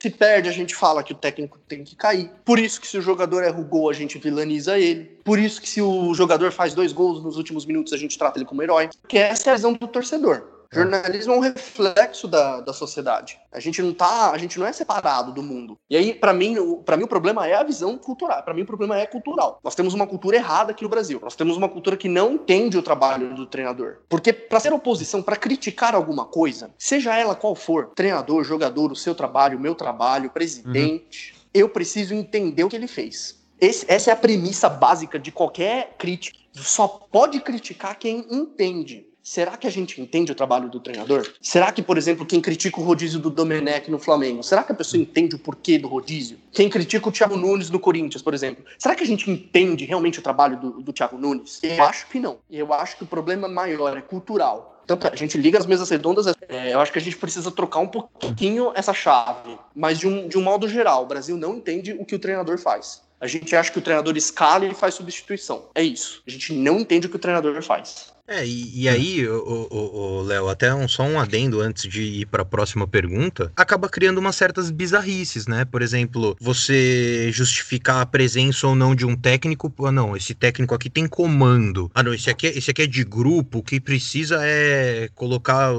se perde, a gente fala que o técnico tem que cair. Por isso que se o jogador erra o gol, a gente vilaniza ele. Por isso que se o jogador faz dois gols nos últimos minutos, a gente trata ele como herói. Porque essa é a visão do torcedor. Jornalismo é um reflexo da, da sociedade. A gente não tá, a gente não é separado do mundo. E aí, para mim, para mim o problema é a visão cultural. Para mim o problema é cultural. Nós temos uma cultura errada aqui no Brasil. Nós temos uma cultura que não entende o trabalho do treinador. Porque para ser oposição, para criticar alguma coisa, seja ela qual for, treinador, jogador, o seu trabalho, o meu trabalho, presidente, uhum. eu preciso entender o que ele fez. Esse, essa é a premissa básica de qualquer crítica. Só pode criticar quem entende. Será que a gente entende o trabalho do treinador? Será que, por exemplo, quem critica o rodízio do Domenech no Flamengo, será que a pessoa entende o porquê do rodízio? Quem critica o Thiago Nunes no Corinthians, por exemplo, será que a gente entende realmente o trabalho do, do Thiago Nunes? Eu acho que não. Eu acho que o problema maior é cultural. Então, a gente liga as mesas redondas, é, eu acho que a gente precisa trocar um pouquinho essa chave. Mas, de um, de um modo geral, o Brasil não entende o que o treinador faz. A gente acha que o treinador escala e faz substituição. É isso. A gente não entende o que o treinador faz. É, e, e aí, o Léo, até um, só um adendo antes de ir para a próxima pergunta, acaba criando umas certas bizarrices, né? Por exemplo, você justificar a presença ou não de um técnico, ah, não, esse técnico aqui tem comando. Ah, não, esse aqui, é, esse aqui é de grupo, o que precisa é colocar.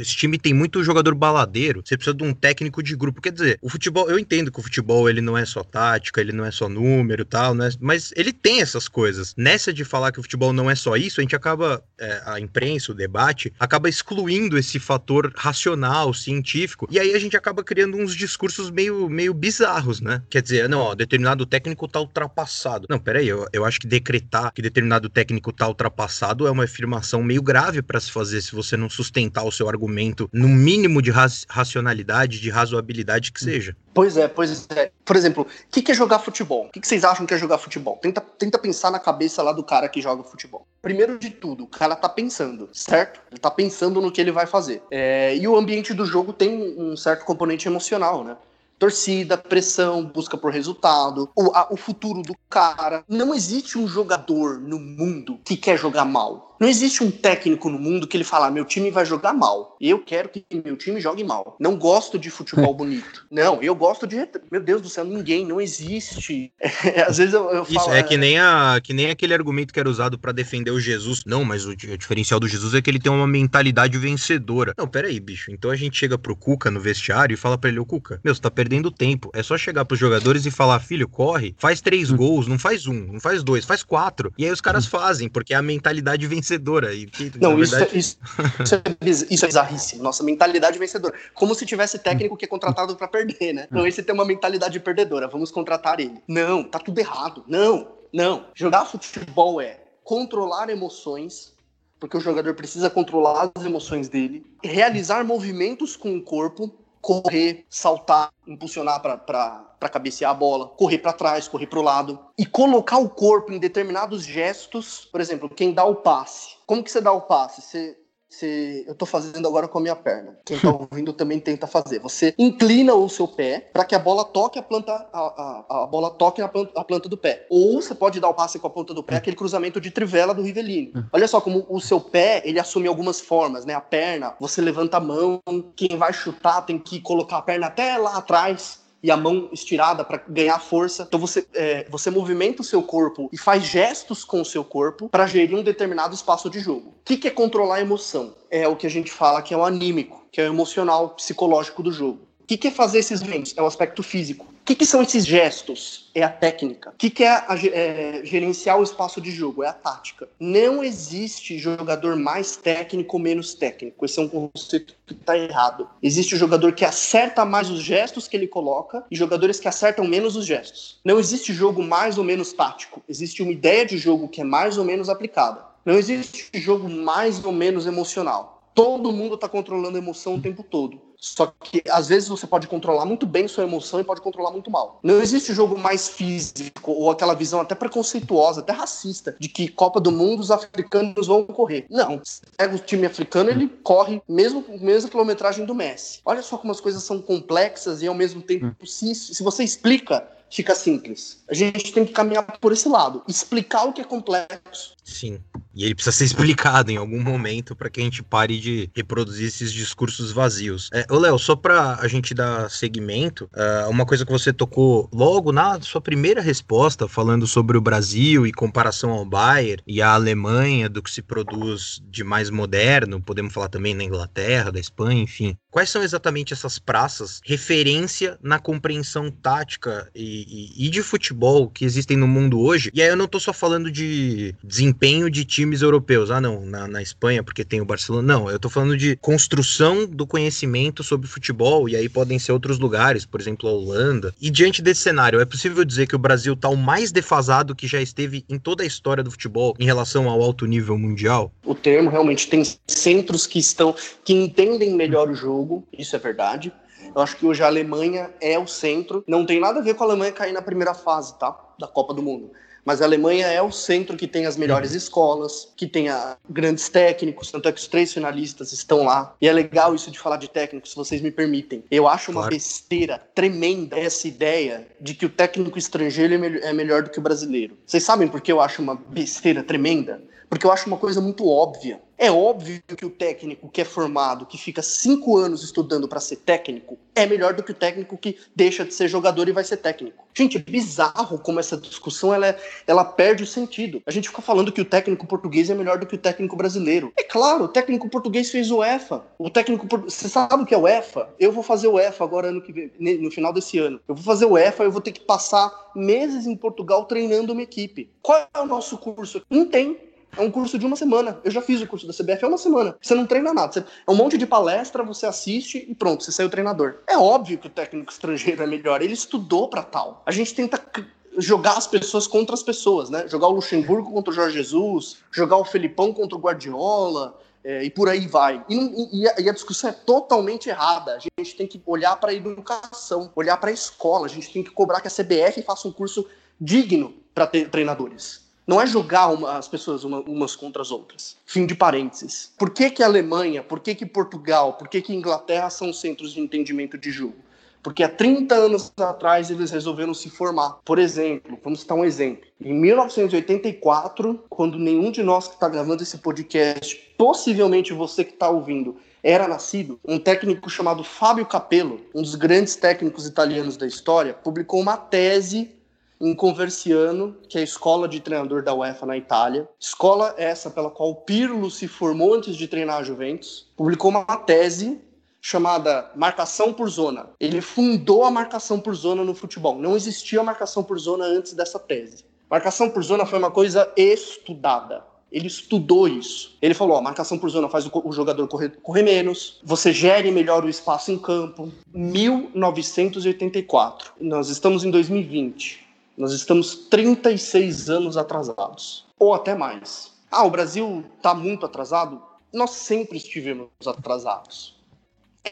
Esse time tem muito jogador baladeiro, você precisa de um técnico de grupo. Quer dizer, o futebol, eu entendo que o futebol ele não é só tática, ele não é só número tal, né? Mas ele tem essas coisas. Nessa de falar que o futebol não é só isso, a gente acaba, é, a imprensa, o debate, acaba excluindo esse fator racional, científico, e aí a gente acaba criando uns discursos meio, meio bizarros, né? Quer dizer, não, ó, determinado técnico tá ultrapassado. Não, peraí, eu, eu acho que decretar que determinado técnico tá ultrapassado é uma afirmação meio grave para se fazer se você não sustentar o seu argumento no mínimo de racionalidade, de razoabilidade que seja. Pois é, pois é. Por exemplo, o que, que é jogar futebol? O que, que vocês acham que é jogar futebol? Tenta, tenta pensar na cabeça lá do cara que joga futebol. Primeiro de tudo, o cara tá pensando, certo? Ele tá pensando no que ele vai fazer. É, e o ambiente do jogo tem um certo componente emocional, né? torcida, pressão, busca por resultado, o, a, o futuro do cara. Não existe um jogador no mundo que quer jogar mal. Não existe um técnico no mundo que ele fala: meu time vai jogar mal. Eu quero que meu time jogue mal. Não gosto de futebol bonito. Não, eu gosto de. Meu Deus do céu, ninguém, não existe. É, às vezes eu, eu falo. Isso é que nem, a, que nem aquele argumento que era usado para defender o Jesus. Não, mas o, o, diferencial do Jesus é que ele tem uma mentalidade vencedora. Não, peraí, bicho. Então a gente chega pro Cuca no vestiário e fala pra ele: Ô Cuca, meu, você tá perdendo tempo. É só chegar pros jogadores e falar: filho, corre, faz três hum. gols, não faz um, não faz dois, faz quatro. E aí os caras hum. fazem, porque é a mentalidade vencedora vencedora. E, não, isso, verdade... é, isso, isso, é, isso é bizarrice. Nossa, mentalidade vencedora. Como se tivesse técnico que é contratado para perder, né? Não, esse tem uma mentalidade perdedora, vamos contratar ele. Não, tá tudo errado. Não, não. Jogar futebol é controlar emoções, porque o jogador precisa controlar as emoções dele, realizar movimentos com o corpo, correr, saltar, impulsionar para cabecear a bola, correr para trás, correr para o lado e colocar o corpo em determinados gestos. Por exemplo, quem dá o passe. Como que você dá o passe? Você você, eu estou fazendo agora com a minha perna. Quem está ouvindo também tenta fazer. Você inclina o seu pé para que a bola toque a planta, a, a, a bola toque a planta, a planta, do pé. Ou você pode dar o passe com a ponta do pé, aquele cruzamento de trivela do Rivelino. Hum. Olha só como o seu pé ele assume algumas formas, né? A perna, você levanta a mão, quem vai chutar tem que colocar a perna até lá atrás e a mão estirada para ganhar força. Então você, é, você movimenta o seu corpo e faz gestos com o seu corpo para gerir um determinado espaço de jogo. O que, que é controlar a emoção? É o que a gente fala que é o anímico, que é o emocional, psicológico do jogo. O que, que é fazer esses movimentos? É o aspecto físico. O que, que, são esses gestos? É a técnica. O que, que é, a, é, gerenciar o espaço de jogo? É a tática. Não existe jogador mais técnico ou menos técnico. Esse é um conceito que está errado. Existe o jogador que acerta mais os gestos que ele coloca e jogadores que acertam menos os gestos. Não existe jogo mais ou menos tático. Existe uma ideia de jogo que é mais ou menos aplicada. Não existe jogo mais ou menos emocional. Todo mundo está controlando a emoção o tempo todo. Só que às vezes você pode controlar muito bem sua emoção e pode controlar muito mal. Não existe jogo mais físico ou aquela visão até preconceituosa, até racista, de que Copa do Mundo os africanos vão correr. Não. Pega o time africano, ele corre mesmo com a mesma quilometragem do Messi. Olha só como as coisas são complexas e ao mesmo tempo, hum. se, se você explica fica simples. A gente tem que caminhar por esse lado, explicar o que é complexo. Sim. E ele precisa ser explicado em algum momento para que a gente pare de reproduzir esses discursos vazios. É, ô, Léo, só para a gente dar segmento, uh, uma coisa que você tocou logo na sua primeira resposta, falando sobre o Brasil e comparação ao Bayern e a Alemanha, do que se produz de mais moderno, podemos falar também na Inglaterra, da Espanha, enfim. Quais são exatamente essas praças, referência na compreensão tática e, e, e de futebol que existem no mundo hoje? E aí eu não estou só falando de desempenho de time times europeus. Ah, não, na, na Espanha, porque tem o Barcelona. Não, eu tô falando de construção do conhecimento sobre futebol, e aí podem ser outros lugares, por exemplo, a Holanda. E diante desse cenário, é possível dizer que o Brasil tá o mais defasado que já esteve em toda a história do futebol em relação ao alto nível mundial? O termo realmente tem centros que estão que entendem melhor o jogo, isso é verdade. Eu acho que hoje a Alemanha é o centro. Não tem nada a ver com a Alemanha cair na primeira fase, tá? da Copa do Mundo. Mas a Alemanha é o centro que tem as melhores uhum. escolas, que tem a, grandes técnicos, tanto é que os três finalistas estão lá. E é legal isso de falar de técnicos, se vocês me permitem. Eu acho uma claro. besteira tremenda essa ideia de que o técnico estrangeiro é, me é melhor do que o brasileiro. Vocês sabem por que eu acho uma besteira tremenda? Porque eu acho uma coisa muito óbvia. É óbvio que o técnico que é formado, que fica cinco anos estudando para ser técnico, é melhor do que o técnico que deixa de ser jogador e vai ser técnico. Gente, é bizarro como essa discussão ela, é, ela perde o sentido. A gente fica falando que o técnico português é melhor do que o técnico brasileiro. É claro, o técnico português fez o EFA. O técnico. Você sabe o que é o EFA? Eu vou fazer o EFA agora ano que vem, no final desse ano. Eu vou fazer o EFA, eu vou ter que passar meses em Portugal treinando uma equipe. Qual é o nosso curso? Não tem. É um curso de uma semana. Eu já fiz o curso da CBF, é uma semana. Você não treina nada. Você, é um monte de palestra, você assiste e pronto, você saiu treinador. É óbvio que o técnico estrangeiro é melhor. Ele estudou para tal. A gente tenta jogar as pessoas contra as pessoas, né? Jogar o Luxemburgo contra o Jorge Jesus, jogar o Felipão contra o Guardiola, é, e por aí vai. E, e, a, e, a, discussão é totalmente errada. A gente tem que olhar para a educação, olhar para a escola. A gente tem que cobrar que a CBF faça um curso digno para treinadores. Não é jogar uma, as pessoas uma, umas contra as outras. Fim de parênteses. Por que, que a Alemanha, por que, que Portugal, por que, que Inglaterra são centros de entendimento de jogo? Porque há 30 anos atrás eles resolveram se formar. Por exemplo, vamos citar um exemplo. Em 1984, quando nenhum de nós que está gravando esse podcast, possivelmente você que está ouvindo, era nascido, um técnico chamado Fábio Capello, um dos grandes técnicos italianos da história, publicou uma tese em Conversiano, que é a escola de treinador da UEFA na Itália. Escola essa pela qual Pirlo se formou antes de treinar a Juventus. Publicou uma tese chamada marcação por zona. Ele fundou a marcação por zona no futebol. Não existia marcação por zona antes dessa tese. Marcação por zona foi uma coisa estudada. Ele estudou isso. Ele falou: ó, marcação por zona faz o, jogador correr, correr menos, você gere melhor o espaço em campo. 1984. Nós estamos em 2020. Nós estamos 36 anos atrasados, ou até mais. Ah, o Brasil está muito atrasado? Nós sempre estivemos atrasados.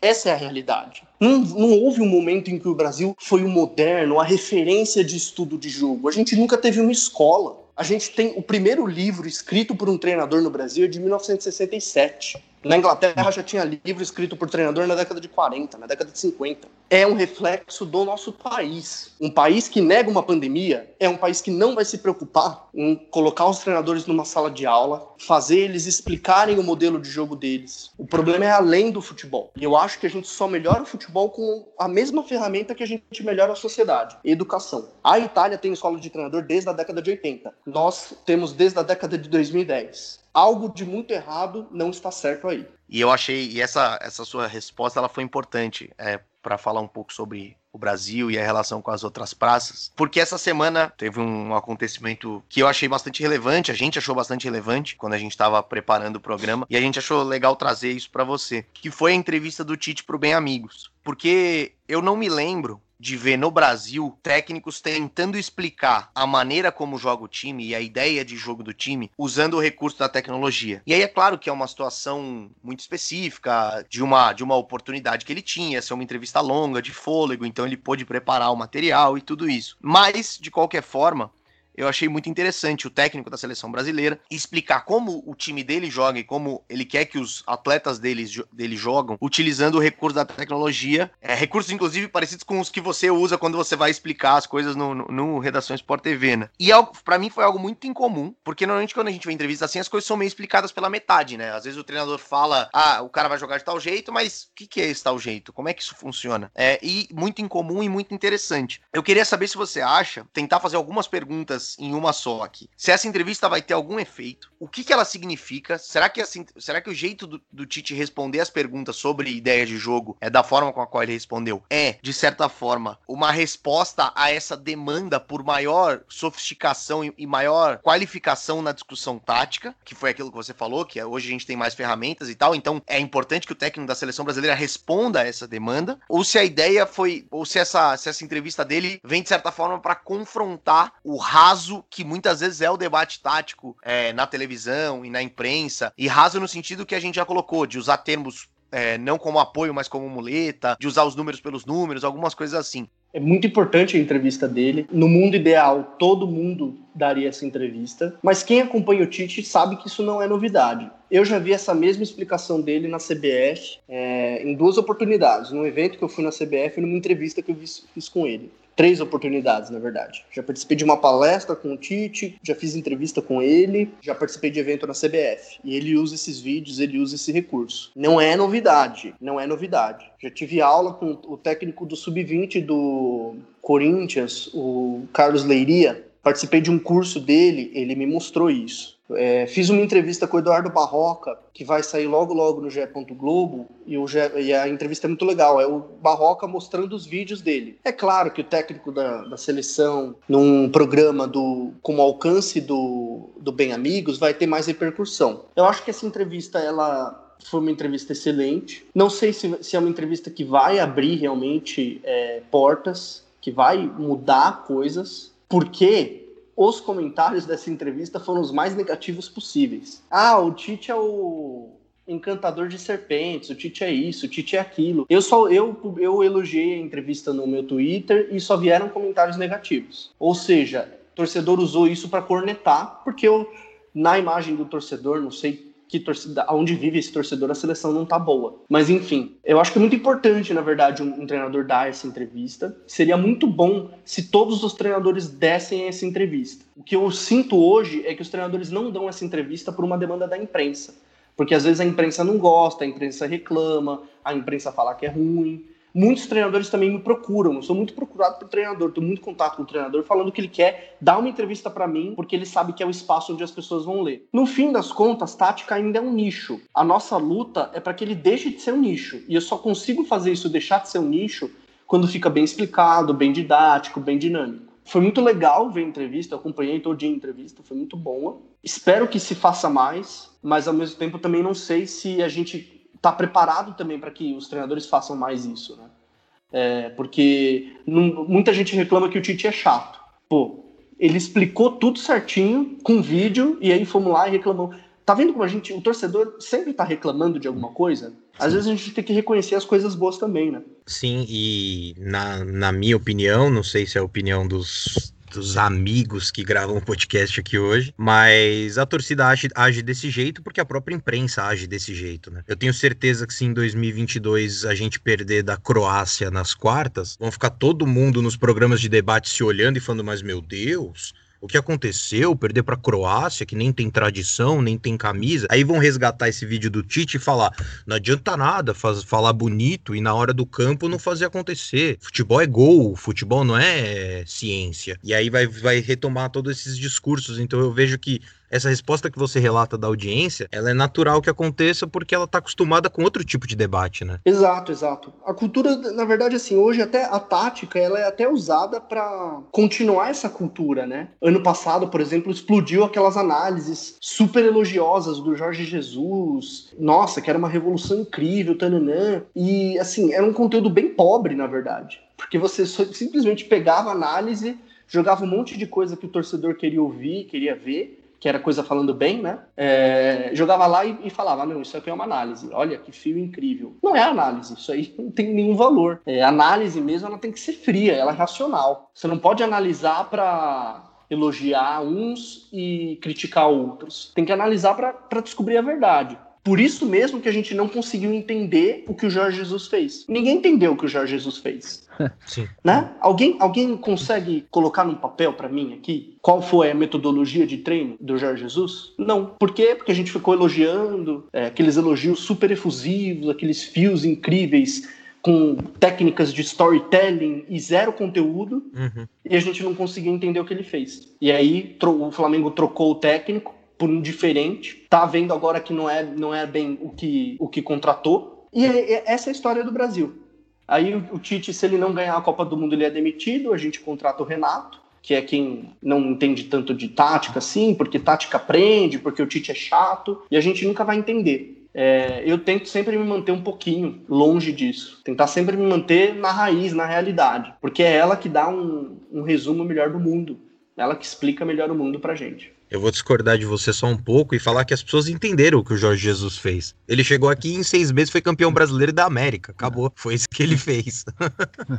Essa é a realidade. Não, não, houve um momento em que o Brasil foi o moderno, a referência de estudo de jogo. A gente nunca teve uma escola. A gente tem o primeiro livro escrito por um treinador no Brasil é de 1967. Na Inglaterra já tinha livro escrito por treinador na década de 40, na década de 50. É um reflexo do nosso país. Um país que nega uma pandemia é um país que não vai se preocupar em colocar os treinadores numa sala de aula, fazer eles explicarem o modelo de jogo deles. O problema é além do futebol. E eu acho que a gente só melhora o futebol com a mesma ferramenta que a gente melhora a sociedade, educação. A Itália tem escola de treinador desde a década de 80. Nós temos desde a década de 2010 algo de muito errado não está certo aí. E eu achei, e essa, essa sua resposta ela foi importante é, para falar um pouco sobre o Brasil e a relação com as outras praças, porque essa semana teve um acontecimento que eu achei bastante relevante, a gente achou bastante relevante quando a gente estava preparando o programa, e a gente achou legal trazer isso para você, que foi a entrevista do Tite pro Bem Amigos. Porque eu não me lembro de ver no Brasil técnicos tentando explicar a maneira como joga o time e a ideia de jogo do time usando o recurso da tecnologia. E aí é claro que é uma situação muito específica de uma de uma oportunidade que ele tinha, essa é uma entrevista longa de fôlego, então ele pôde preparar o material e tudo isso. Mas de qualquer forma, eu achei muito interessante o técnico da seleção brasileira explicar como o time dele joga e como ele quer que os atletas dele, dele jogam, utilizando o recurso da tecnologia, é, recursos inclusive parecidos com os que você usa quando você vai explicar as coisas no, no, no Redação Sport TV, né? E para mim foi algo muito incomum, porque normalmente quando a gente vê entrevistas assim, as coisas são meio explicadas pela metade, né? Às vezes o treinador fala, ah, o cara vai jogar de tal jeito, mas o que, que é esse tal jeito? Como é que isso funciona? É, e muito incomum e muito interessante. Eu queria saber se você acha, tentar fazer algumas perguntas em uma só aqui. Se essa entrevista vai ter algum efeito, o que, que ela significa? Será que, será que o jeito do, do Tite responder as perguntas sobre ideia de jogo é da forma com a qual ele respondeu? É, de certa forma, uma resposta a essa demanda por maior sofisticação e, e maior qualificação na discussão tática, que foi aquilo que você falou, que é, hoje a gente tem mais ferramentas e tal, então é importante que o técnico da seleção brasileira responda a essa demanda, ou se a ideia foi, ou se essa, se essa entrevista dele vem de certa forma para confrontar o raso raso que muitas vezes é o debate tático é, na televisão e na imprensa, e raso no sentido que a gente já colocou, de usar termos é, não como apoio, mas como muleta, de usar os números pelos números, algumas coisas assim. É muito importante a entrevista dele. No mundo ideal, todo mundo daria essa entrevista. Mas quem acompanha o Tite sabe que isso não é novidade. Eu já vi essa mesma explicação dele na CBF é, em duas oportunidades. Num evento que eu fui na CBF e numa entrevista que eu fiz, fiz com ele três oportunidades, na verdade. Já participei de uma palestra com o Tite, já fiz entrevista com ele, já participei de evento na CBF. E ele usa esses vídeos, ele usa esse recurso. Não é novidade, não é novidade. Já tive aula com o técnico do sub-20 do Corinthians, o Carlos Leiria. Participei de um curso dele, ele me mostrou isso. É, fiz uma entrevista com o Eduardo Barroca, que vai sair logo logo no GE. Globo, e, o e a entrevista é muito legal. É o Barroca mostrando os vídeos dele. É claro que o técnico da, da seleção, num programa do com o alcance do, do Bem Amigos, vai ter mais repercussão. Eu acho que essa entrevista ela foi uma entrevista excelente. Não sei se, se é uma entrevista que vai abrir realmente é, portas, que vai mudar coisas, porque os comentários dessa entrevista foram os mais negativos possíveis. Ah, o Tite é o encantador de serpentes, o Tite é isso, o Tite é aquilo. Eu só eu eu elogiei a entrevista no meu Twitter e só vieram comentários negativos. Ou seja, o torcedor usou isso para cornetar, porque eu na imagem do torcedor, não sei que torcida, onde vive esse torcedor, a seleção não tá boa. Mas enfim, eu acho que é muito importante, na verdade, um, um, treinador dar essa entrevista. Seria muito bom se todos os treinadores dessem essa entrevista. O que eu sinto hoje é que os treinadores não dão essa entrevista por uma demanda da imprensa. Porque às vezes a imprensa não gosta, a imprensa reclama, a imprensa fala que é ruim. Muitos treinadores também me procuram. Eu sou muito procurado por treinador, tenho muito contato com o treinador falando que ele quer dar uma entrevista para mim, porque ele sabe que é o espaço onde as pessoas vão ler. No fim das contas, tática ainda é um nicho. A nossa luta é para que ele deixe de ser um nicho. E eu só consigo fazer isso deixar de ser um nicho quando fica bem explicado, bem didático, bem dinâmico. Foi muito legal ver a entrevista, acompanhei todo dia a entrevista, foi muito boa. Espero que se faça mais, mas ao mesmo tempo também não sei se a gente tá preparado também para que os treinadores façam mais isso, né? É, porque não, muita gente reclama que o Tite é chato. Pô, ele explicou tudo certinho com vídeo e aí fomos lá e reclamamos. Tá vendo como a gente, o torcedor sempre tá reclamando de alguma coisa? Às Sim. vezes a gente tem que reconhecer as coisas boas também, né? Sim, e na, na minha opinião, não sei se é a opinião dos, dos amigos que gravam o podcast aqui hoje, mas a torcida age, age, desse jeito porque a própria imprensa age desse jeito, né? Eu tenho certeza que se em 2022 a gente perder da Croácia nas quartas, vão ficar todo mundo nos programas de debate se olhando e falando, mas meu Deus, o que aconteceu, perder para a Croácia, que nem tem tradição, nem tem camisa. Aí vão resgatar esse vídeo do Tite e falar: não adianta nada faz, falar bonito e na hora do campo não fazer acontecer. Futebol é gol, futebol não é ciência. E aí vai, vai retomar todos esses discursos. Então eu vejo que essa resposta que você relata da audiência, ela é natural que aconteça porque ela está acostumada com outro tipo de debate, né? Exato, exato. A cultura, na verdade, assim, hoje até a tática, ela é até usada para continuar essa cultura, né? Ano passado, por exemplo, explodiu aquelas análises super elogiosas do Jorge Jesus. Nossa, que era uma revolução incrível, tananã. E, assim, era um conteúdo bem pobre, na verdade. Porque você simplesmente pegava a análise, jogava um monte de coisa que o torcedor queria ouvir, queria ver, que era coisa falando bem, né? É, jogava lá e, e, falava, não, isso aqui é uma análise. Olha que fio incrível. Não é análise, isso aí não tem nenhum valor. É, análise mesmo, ela tem que ser fria, ela é racional. Você não pode analisar para elogiar uns e criticar outros. Tem que analisar para descobrir a verdade. Por isso mesmo que a gente não conseguiu entender o que o Jorge Jesus fez. Ninguém entendeu o que o Jorge Jesus fez. Sim. Né? Alguém, alguém consegue colocar num papel para mim aqui qual foi a metodologia de treino do Jorge Jesus? Não. Por quê? Porque a gente ficou elogiando é, aqueles elogios super efusivos, aqueles fios incríveis com técnicas de storytelling e zero conteúdo, uhum. e a gente não conseguia entender o que ele fez. E aí o Flamengo trocou o técnico, por um diferente. Tá vendo agora que não é, não é bem o que, o que contratou. E é, é, essa é a história do Brasil. Aí o, o Tite, se ele não ganhar a Copa do Mundo, ele é demitido, a gente contrata o Renato, que é quem não entende tanto de tática assim, porque tática aprende, porque o Tite é chato, e a gente nunca vai entender. É, eu tento sempre me manter um pouquinho longe disso. Tentar sempre me manter na raiz, na realidade. Porque é ela que dá um, um resumo melhor do mundo. Ela que explica melhor o mundo pra gente. Eu vou discordar de você só um pouco e falar que as pessoas entenderam o que o Jorge Jesus fez. Ele chegou aqui e em seis meses foi campeão brasileiro da América. Acabou. Foi isso que ele fez.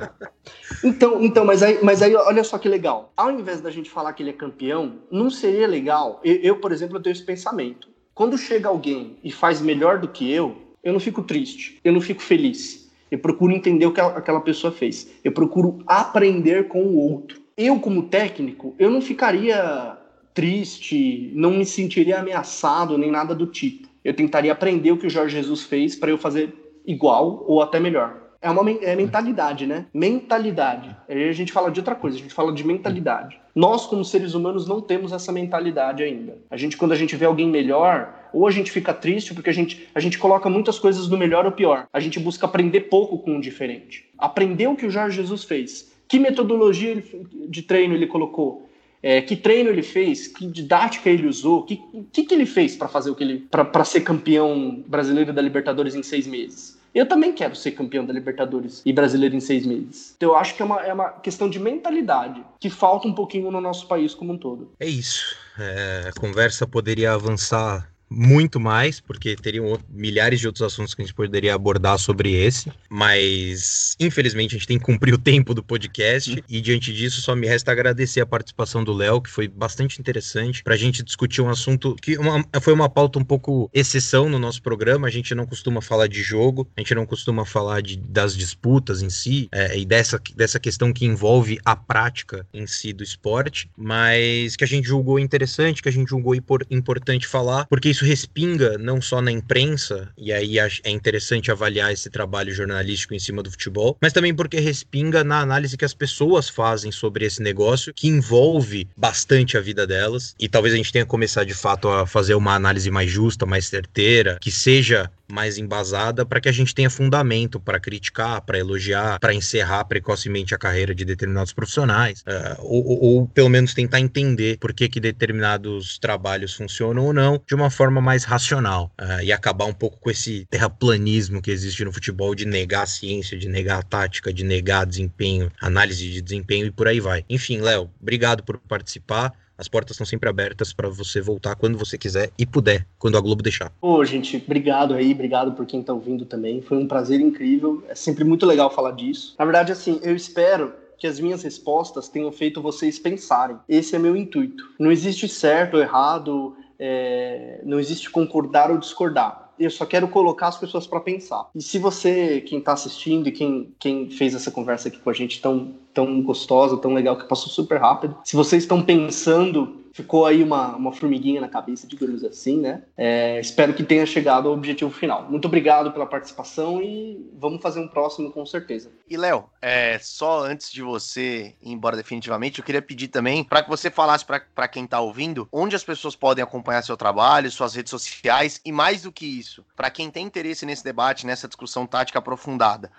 então, então mas, aí, mas aí olha só que legal. Ao invés da gente falar que ele é campeão, não seria legal. Eu, eu por exemplo, eu tenho esse pensamento. Quando chega alguém e faz melhor do que eu, eu não fico triste, eu não fico feliz. Eu procuro entender o que aquela pessoa fez. Eu procuro aprender com o outro. Eu, como técnico, eu não ficaria triste, não me sentiria ameaçado nem nada do tipo. Eu tentaria aprender o que o Jorge Jesus fez para eu fazer igual ou até melhor. É uma é mentalidade, né? Mentalidade. Aí a gente fala de outra coisa, a gente fala de mentalidade. Nós, como seres humanos, não temos essa mentalidade ainda. A gente, quando a gente vê alguém melhor, ou a gente fica triste porque a gente, a gente coloca muitas coisas no melhor ou pior. A gente busca aprender pouco com o diferente. Aprender o que o Jorge Jesus fez. Que metodologia de treino ele colocou? É, que treino ele fez, que didática ele usou, o que, que, que ele fez para fazer o que ele para ser campeão brasileiro da Libertadores em seis meses. Eu também quero ser campeão da Libertadores e brasileiro em seis meses. Então eu acho que é uma, é uma questão de mentalidade que falta um pouquinho no nosso país como um todo. É isso. É, a conversa poderia avançar muito mais, porque teriam milhares de outros assuntos que a gente poderia abordar sobre esse, mas infelizmente a gente tem que cumprir o tempo do podcast e diante disso só me resta agradecer a participação do Léo, que foi bastante interessante para a gente discutir um assunto que uma, foi uma pauta um pouco exceção no nosso programa, a gente não costuma falar de jogo, a gente não costuma falar de, das disputas em si é, e dessa, dessa questão que envolve a prática em si do esporte, mas que a gente julgou interessante, que a gente julgou importante falar, porque isso isso respinga não só na imprensa, e aí é interessante avaliar esse trabalho jornalístico em cima do futebol, mas também porque respinga na análise que as pessoas fazem sobre esse negócio, que envolve bastante a vida delas, e talvez a gente tenha que começar de fato a fazer uma análise mais justa, mais certeira, que seja mais embasada para que a gente tenha fundamento para criticar, para elogiar, para encerrar precocemente a carreira de determinados profissionais, uh, ou, ou, pelo menos tentar entender por que, que determinados trabalhos funcionam ou não de uma forma mais racional uh, e acabar um pouco com esse terraplanismo que existe no futebol de negar a ciência, de negar a tática, de negar desempenho, análise de desempenho e por aí vai. Enfim, Léo, obrigado por participar. As portas estão sempre abertas para você voltar quando você quiser e puder, quando a Globo deixar. Pô, gente, obrigado aí, obrigado por quem está ouvindo também. Foi um prazer incrível. É sempre muito legal falar disso. Na verdade, assim, eu espero que as minhas respostas tenham feito vocês pensarem. Esse é meu intuito. Não existe certo ou errado, é... não existe concordar ou discordar eu só quero colocar as pessoas para pensar. E se você, quem está assistindo e quem, quem fez essa conversa aqui com a gente tão, tão gostosa, tão legal, que passou super rápido, se vocês estão pensando ficou aí uma, uma formiguinha na cabeça, digamos assim, né? É, espero que tenha chegado ao objetivo final. Muito obrigado pela participação e vamos fazer um próximo com certeza. E Léo, é, só antes de você ir embora definitivamente, eu queria pedir também para que você falasse para quem está ouvindo onde as pessoas podem acompanhar seu trabalho, suas redes sociais e mais do que isso, para quem tem interesse nesse debate, nessa discussão tática aprofundada.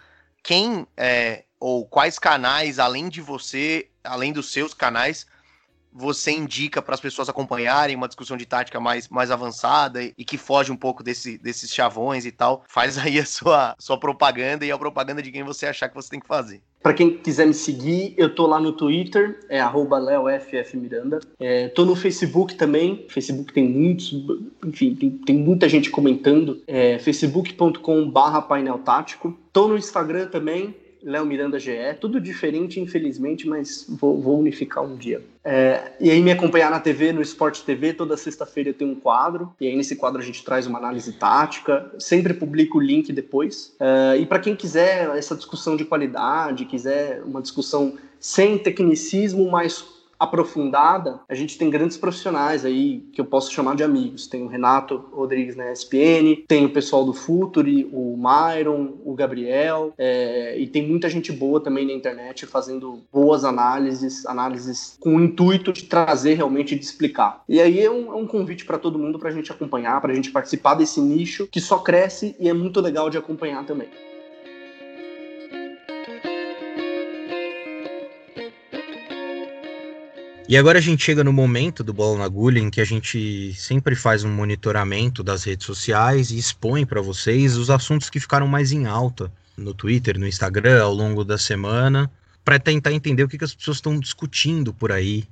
Quem é, ou quais canais, além de você, além dos seus canais, você indica para as pessoas acompanharem uma discussão de tática mais, mais avançada e, e, que foge um pouco desse, desses chavões e tal, faz aí a sua, sua propaganda e a propaganda de quem você achar que você tem que fazer. Para quem quiser me seguir, eu tô lá no Twitter, é @leoffmiranda. É, tô no Facebook também. Facebook tem muitos, enfim, tem, tem muita gente comentando. É, facebook.com/painel tático. Tô no Instagram também, Léo Miranda GE, tudo diferente, infelizmente, mas vou, vou unificar um dia. É, e aí me acompanhar na TV, no Sport TV, toda sexta-feira eu tenho um quadro, e aí nesse quadro a gente traz uma análise tática, sempre publico o link depois. É, e para quem quiser essa discussão de qualidade, quiser uma discussão sem tecnicismo, mas aprofundada, a gente tem grandes profissionais aí que eu posso chamar de amigos. Tem o Renato Rodrigues na ESPN, tem o pessoal do Futuri, o Myron, o Gabriel, é, e tem muita gente boa também na internet fazendo boas análises, análises com o intuito de trazer realmente de explicar. E aí é um, é um convite para todo mundo para a gente acompanhar, para a gente participar desse nicho que só cresce e é muito legal de acompanhar também. E agora a gente chega no momento do Bola na Agulha em que a gente sempre faz um monitoramento das redes sociais e expõe para vocês os assuntos que ficaram mais em alta no Twitter, no Instagram, ao longo da semana, para tentar entender o que, que as pessoas estão discutindo por aí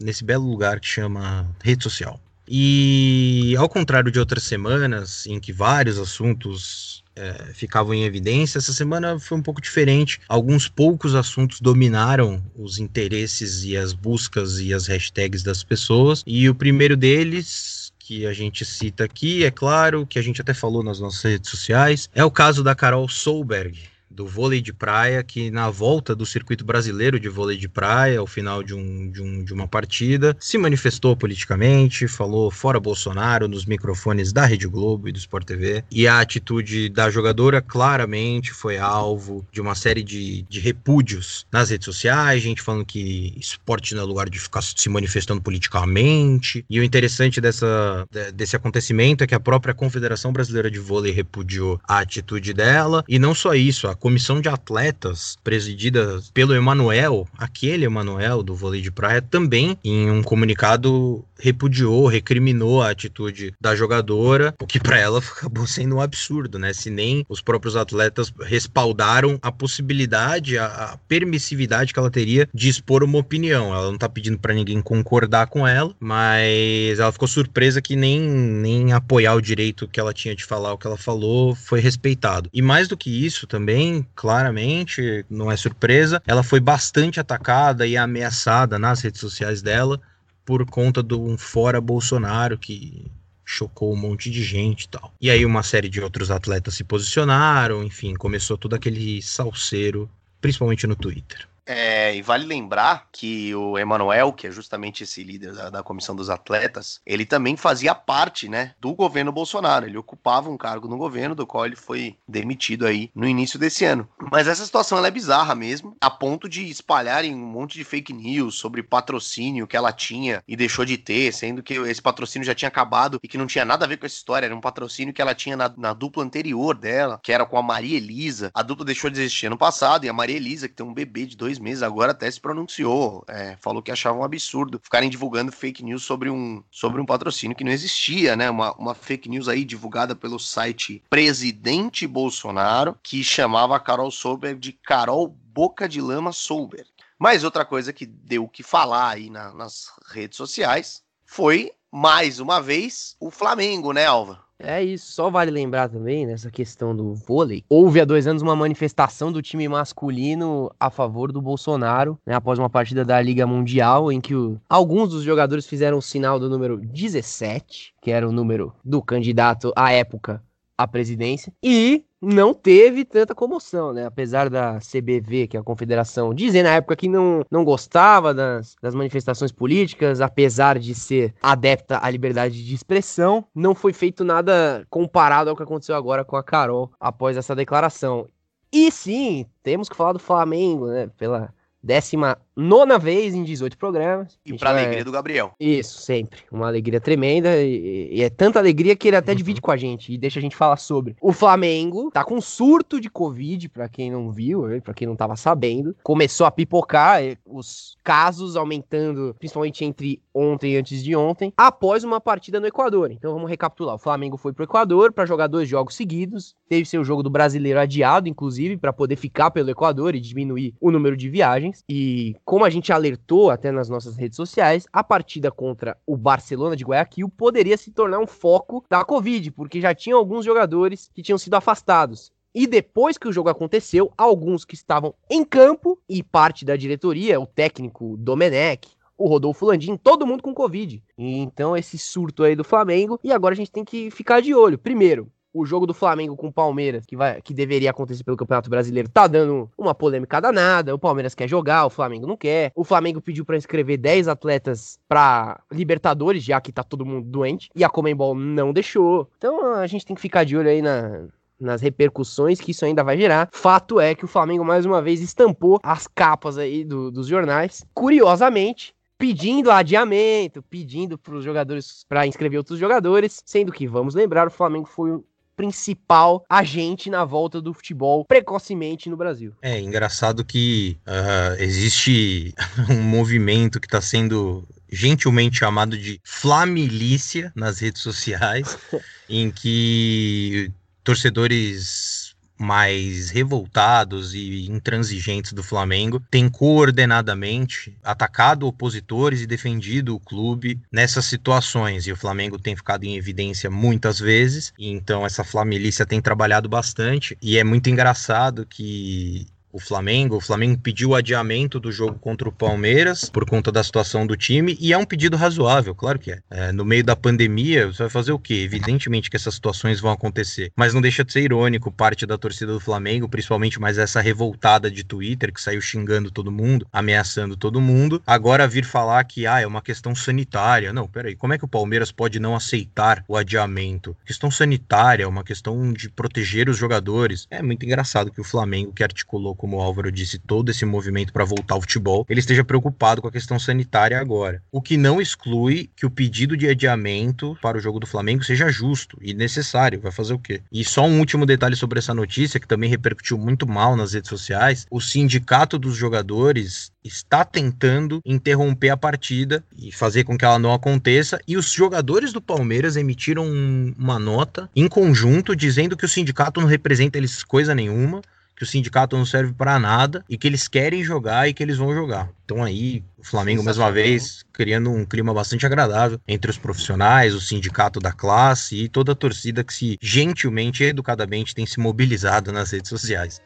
nesse belo lugar que chama rede social. E ao contrário de outras semanas em que vários assuntos é, ficavam em evidência, essa semana foi um pouco diferente. Alguns poucos assuntos dominaram os interesses e as buscas e as hashtags das pessoas. E o primeiro deles que a gente cita aqui, é claro, que a gente até falou nas nossas redes sociais, é o caso da Carol Solberg, do vôlei de praia, que na volta do circuito brasileiro de vôlei de praia, ao final de, um, de, um, de uma partida, se manifestou politicamente, falou fora Bolsonaro nos microfones da Rede Globo e do Sport TV, e a atitude da jogadora claramente foi alvo de uma série de, de repúdios nas redes sociais, gente falando que esporte não é lugar de ficar se manifestando politicamente, e o interessante dessa, desse acontecimento é que a própria Confederação Brasileira de Vôlei repudiou a atitude dela, e não só isso, a comissão de atletas, presidida pelo Emanuel, aquele Emanuel do vôlei de praia, também em um comunicado repudiou, recriminou a atitude da jogadora, o que para ela acabou sendo um absurdo, né? Se nem os próprios atletas respaldaram a possibilidade, a, a permissividade que ela teria de expor uma opinião. Ela não tá pedindo para ninguém concordar com ela, mas ela ficou surpresa que nem, nem apoiar o direito que ela tinha de falar o que ela falou foi respeitado. E mais do que isso também, claramente, não é surpresa, ela foi bastante atacada e ameaçada nas redes sociais dela por conta de um fora Bolsonaro que chocou um monte de gente e tal. E aí uma série de outros atletas se posicionaram, enfim, começou todo aquele salseiro, principalmente no Twitter. É, e vale lembrar que o Emanuel, que é justamente esse líder da, da, comissão dos atletas, ele também fazia parte, né, do governo Bolsonaro. Ele ocupava um cargo no governo, do qual ele foi demitido aí no início desse ano. Mas essa situação é bizarra mesmo, a ponto de espalharem um monte de fake news sobre patrocínio que ela tinha e deixou de ter, sendo que esse patrocínio já tinha acabado e que não tinha nada a ver com essa história. Era um patrocínio que ela tinha na, na dupla anterior dela, que era com a Maria Elisa. A dupla deixou de existir ano passado e a Maria Elisa, que tem um bebê de dois dois meses, agora até se pronunciou, é, falou que achava um absurdo ficarem divulgando fake news sobre um, sobre um patrocínio que não existia, né? Uma, uma fake news aí divulgada pelo site Presidente Bolsonaro, que chamava a Carol Solberg de Carol Boca de Lama Solberg. Mas outra coisa que deu o que falar aí na, nas redes sociais foi, mais uma vez, o Flamengo, né, Alva? É isso, só vale lembrar também nessa questão do vôlei. Houve há dois anos uma manifestação do time masculino a favor do Bolsonaro, né, após uma partida da Liga Mundial, em que o, alguns dos jogadores fizeram o sinal do número 17, que era o número do candidato à época à presidência, e não teve tanta comoção, né? Apesar da CBV, que é a confederação, dizer na época que não, não gostava das, das manifestações políticas, apesar de ser adepta à liberdade de expressão, não foi feito nada comparado ao que aconteceu agora com a Carol após essa declaração. E sim, temos que falar do Flamengo, né? Pela décima nona vez em 18 programas. E pra vai... alegria do Gabriel. Isso, sempre. Uma alegria tremenda. E, e, é tanta alegria que ele até uhum. divide com a gente e deixa a gente falar sobre. O Flamengo tá com surto de Covid, para quem não viu, para quem não tava sabendo. Começou a pipocar, os casos aumentando, principalmente entre ontem e antes de ontem, após uma partida no Equador. Então vamos recapitular. O Flamengo foi pro Equador para jogar dois jogos seguidos. Teve seu jogo do brasileiro adiado, inclusive, para poder ficar pelo Equador e diminuir o número de viagens. E como a gente alertou até nas nossas redes sociais, a partida contra o Barcelona de Guayaquil poderia se tornar um foco da Covid, porque já tinha alguns jogadores que tinham sido afastados. E depois que o jogo aconteceu, alguns que estavam em campo e parte da diretoria, o técnico Domenech, o Rodolfo Landim, todo mundo com Covid. Então, esse surto aí do Flamengo. E agora a gente tem que ficar de olho. Primeiro, o jogo do Flamengo com o Palmeiras, que, vai, que deveria acontecer pelo Campeonato Brasileiro, tá dando uma polêmica danada. O Palmeiras quer jogar, o Flamengo não quer. O Flamengo pediu para inscrever 10 atletas para Libertadores, já que tá todo mundo doente, e a Comembol não deixou. Então a gente tem que ficar de olho aí na, nas repercussões que isso ainda vai gerar. Fato é que o Flamengo mais uma vez estampou as capas aí do, dos jornais. Curiosamente, pedindo adiamento, pedindo para os jogadores para inscrever outros jogadores, sendo que vamos lembrar o Flamengo foi principal agente na volta do futebol precocemente no Brasil. É engraçado que uh, existe um movimento que está sendo gentilmente chamado de Flamilícia nas redes sociais, em que torcedores mais revoltados e intransigentes do Flamengo têm coordenadamente atacado opositores e defendido o clube nessas situações. E o Flamengo tem ficado em evidência muitas vezes, então essa Flamilícia tem trabalhado bastante. E é muito engraçado que o Flamengo. O Flamengo pediu o adiamento do jogo contra o Palmeiras por conta da situação do time e é um pedido razoável, claro que é. é. no meio da pandemia, você vai fazer o quê? Evidentemente que essas situações vão acontecer, mas não deixa de ser irônico parte da torcida do Flamengo, principalmente mais essa revoltada de Twitter que saiu xingando todo mundo, ameaçando todo mundo, agora vir falar que ah, é uma questão sanitária. Não, peraí, como é que o Palmeiras pode não aceitar o adiamento? Questão sanitária, uma questão de proteger os jogadores. É muito engraçado que o Flamengo, que articulou com como o Álvaro disse, todo esse movimento para voltar ao futebol, ele esteja preocupado com a questão sanitária agora. O que não exclui que o pedido de adiamento para o jogo do Flamengo seja justo e necessário. Vai fazer o quê? E só um último detalhe sobre essa notícia, que também repercutiu muito mal nas redes sociais: o sindicato dos jogadores está tentando interromper a partida e fazer com que ela não aconteça. E os jogadores do Palmeiras emitiram uma nota em conjunto dizendo que o sindicato não representa eles coisa nenhuma, que o sindicato não serve para nada e que eles querem jogar e que eles vão jogar. Então aí o Flamengo mais uma vez criando um clima bastante agradável entre os profissionais, o sindicato da classe e toda a torcida que se gentilmente e educadamente tem se mobilizado nas redes sociais.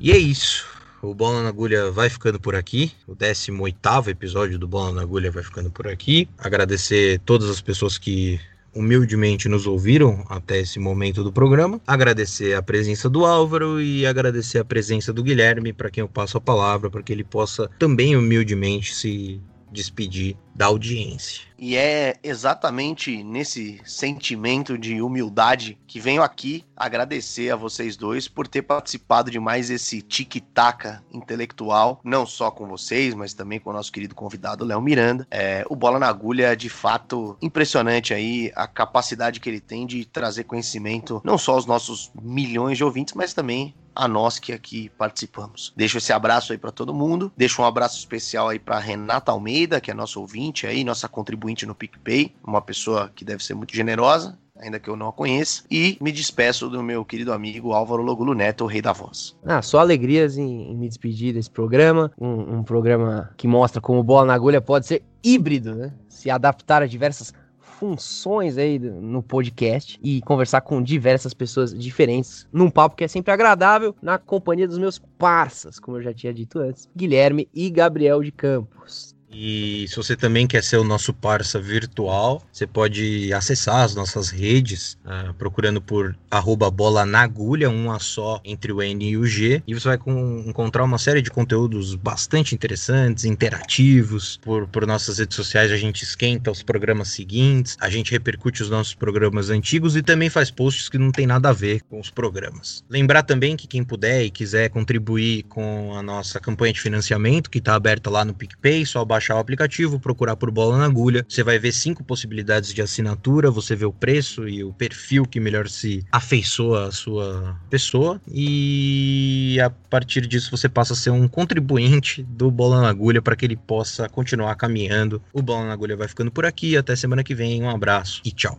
E é isso. O Bola na Agulha vai ficando por aqui. O 18 episódio do Bola na Agulha vai ficando por aqui. Agradecer todas as pessoas que humildemente nos ouviram até esse momento do programa. Agradecer a presença do Álvaro e agradecer a presença do Guilherme, para quem eu passo a palavra, para que ele possa também humildemente se despedir da audiência. E é exatamente nesse sentimento de humildade que venho aqui agradecer a vocês dois por ter participado de mais esse tic-tac intelectual, não só com vocês, mas também com o nosso querido convidado Léo Miranda. É, o Bola na Agulha é de fato impressionante aí a capacidade que ele tem de trazer conhecimento não só aos nossos milhões de ouvintes, mas também a nós que aqui participamos. Deixo esse abraço aí para todo mundo. Deixo um abraço especial aí para Renata Almeida, que é nosso ouvinte aí, nossa contribuinte no PicPay, uma pessoa que deve ser muito generosa ainda que eu não a conheça. E me despeço do meu querido amigo Álvaro Logulo Neto, o rei da voz. Ah, só alegrias em, em me despedir desse programa. Um, um, programa que mostra como bola na agulha pode ser híbrido, né? Se adaptar a diversas funções aí no podcast e conversar com diversas pessoas diferentes num papo que é sempre agradável na companhia dos meus parças, como eu já tinha dito antes, Guilherme e Gabriel de Campos. E se você também quer ser o nosso parça virtual, você pode acessar as nossas redes, uh, procurando por arroba bola na agulha, uma só entre o N e o G, e você vai com, encontrar uma série de conteúdos bastante interessantes, interativos. Por, por nossas redes sociais a gente esquenta os programas seguintes, a gente repercute os nossos programas antigos e também faz posts que não tem nada a ver com os programas. Lembrar também que quem puder e quiser contribuir com a nossa campanha de financiamento, que está aberta lá no PicPay, só baixar o aplicativo, procurar por Bola na Agulha. Você vai ver cinco possibilidades de assinatura, você vê o preço e o perfil que melhor se afeiçoa à sua pessoa. E a partir disso você passa a ser um contribuinte do Bola na Agulha para que ele possa continuar caminhando. O Bola na Agulha vai ficando por aqui. Até semana que vem. Um abraço e tchau.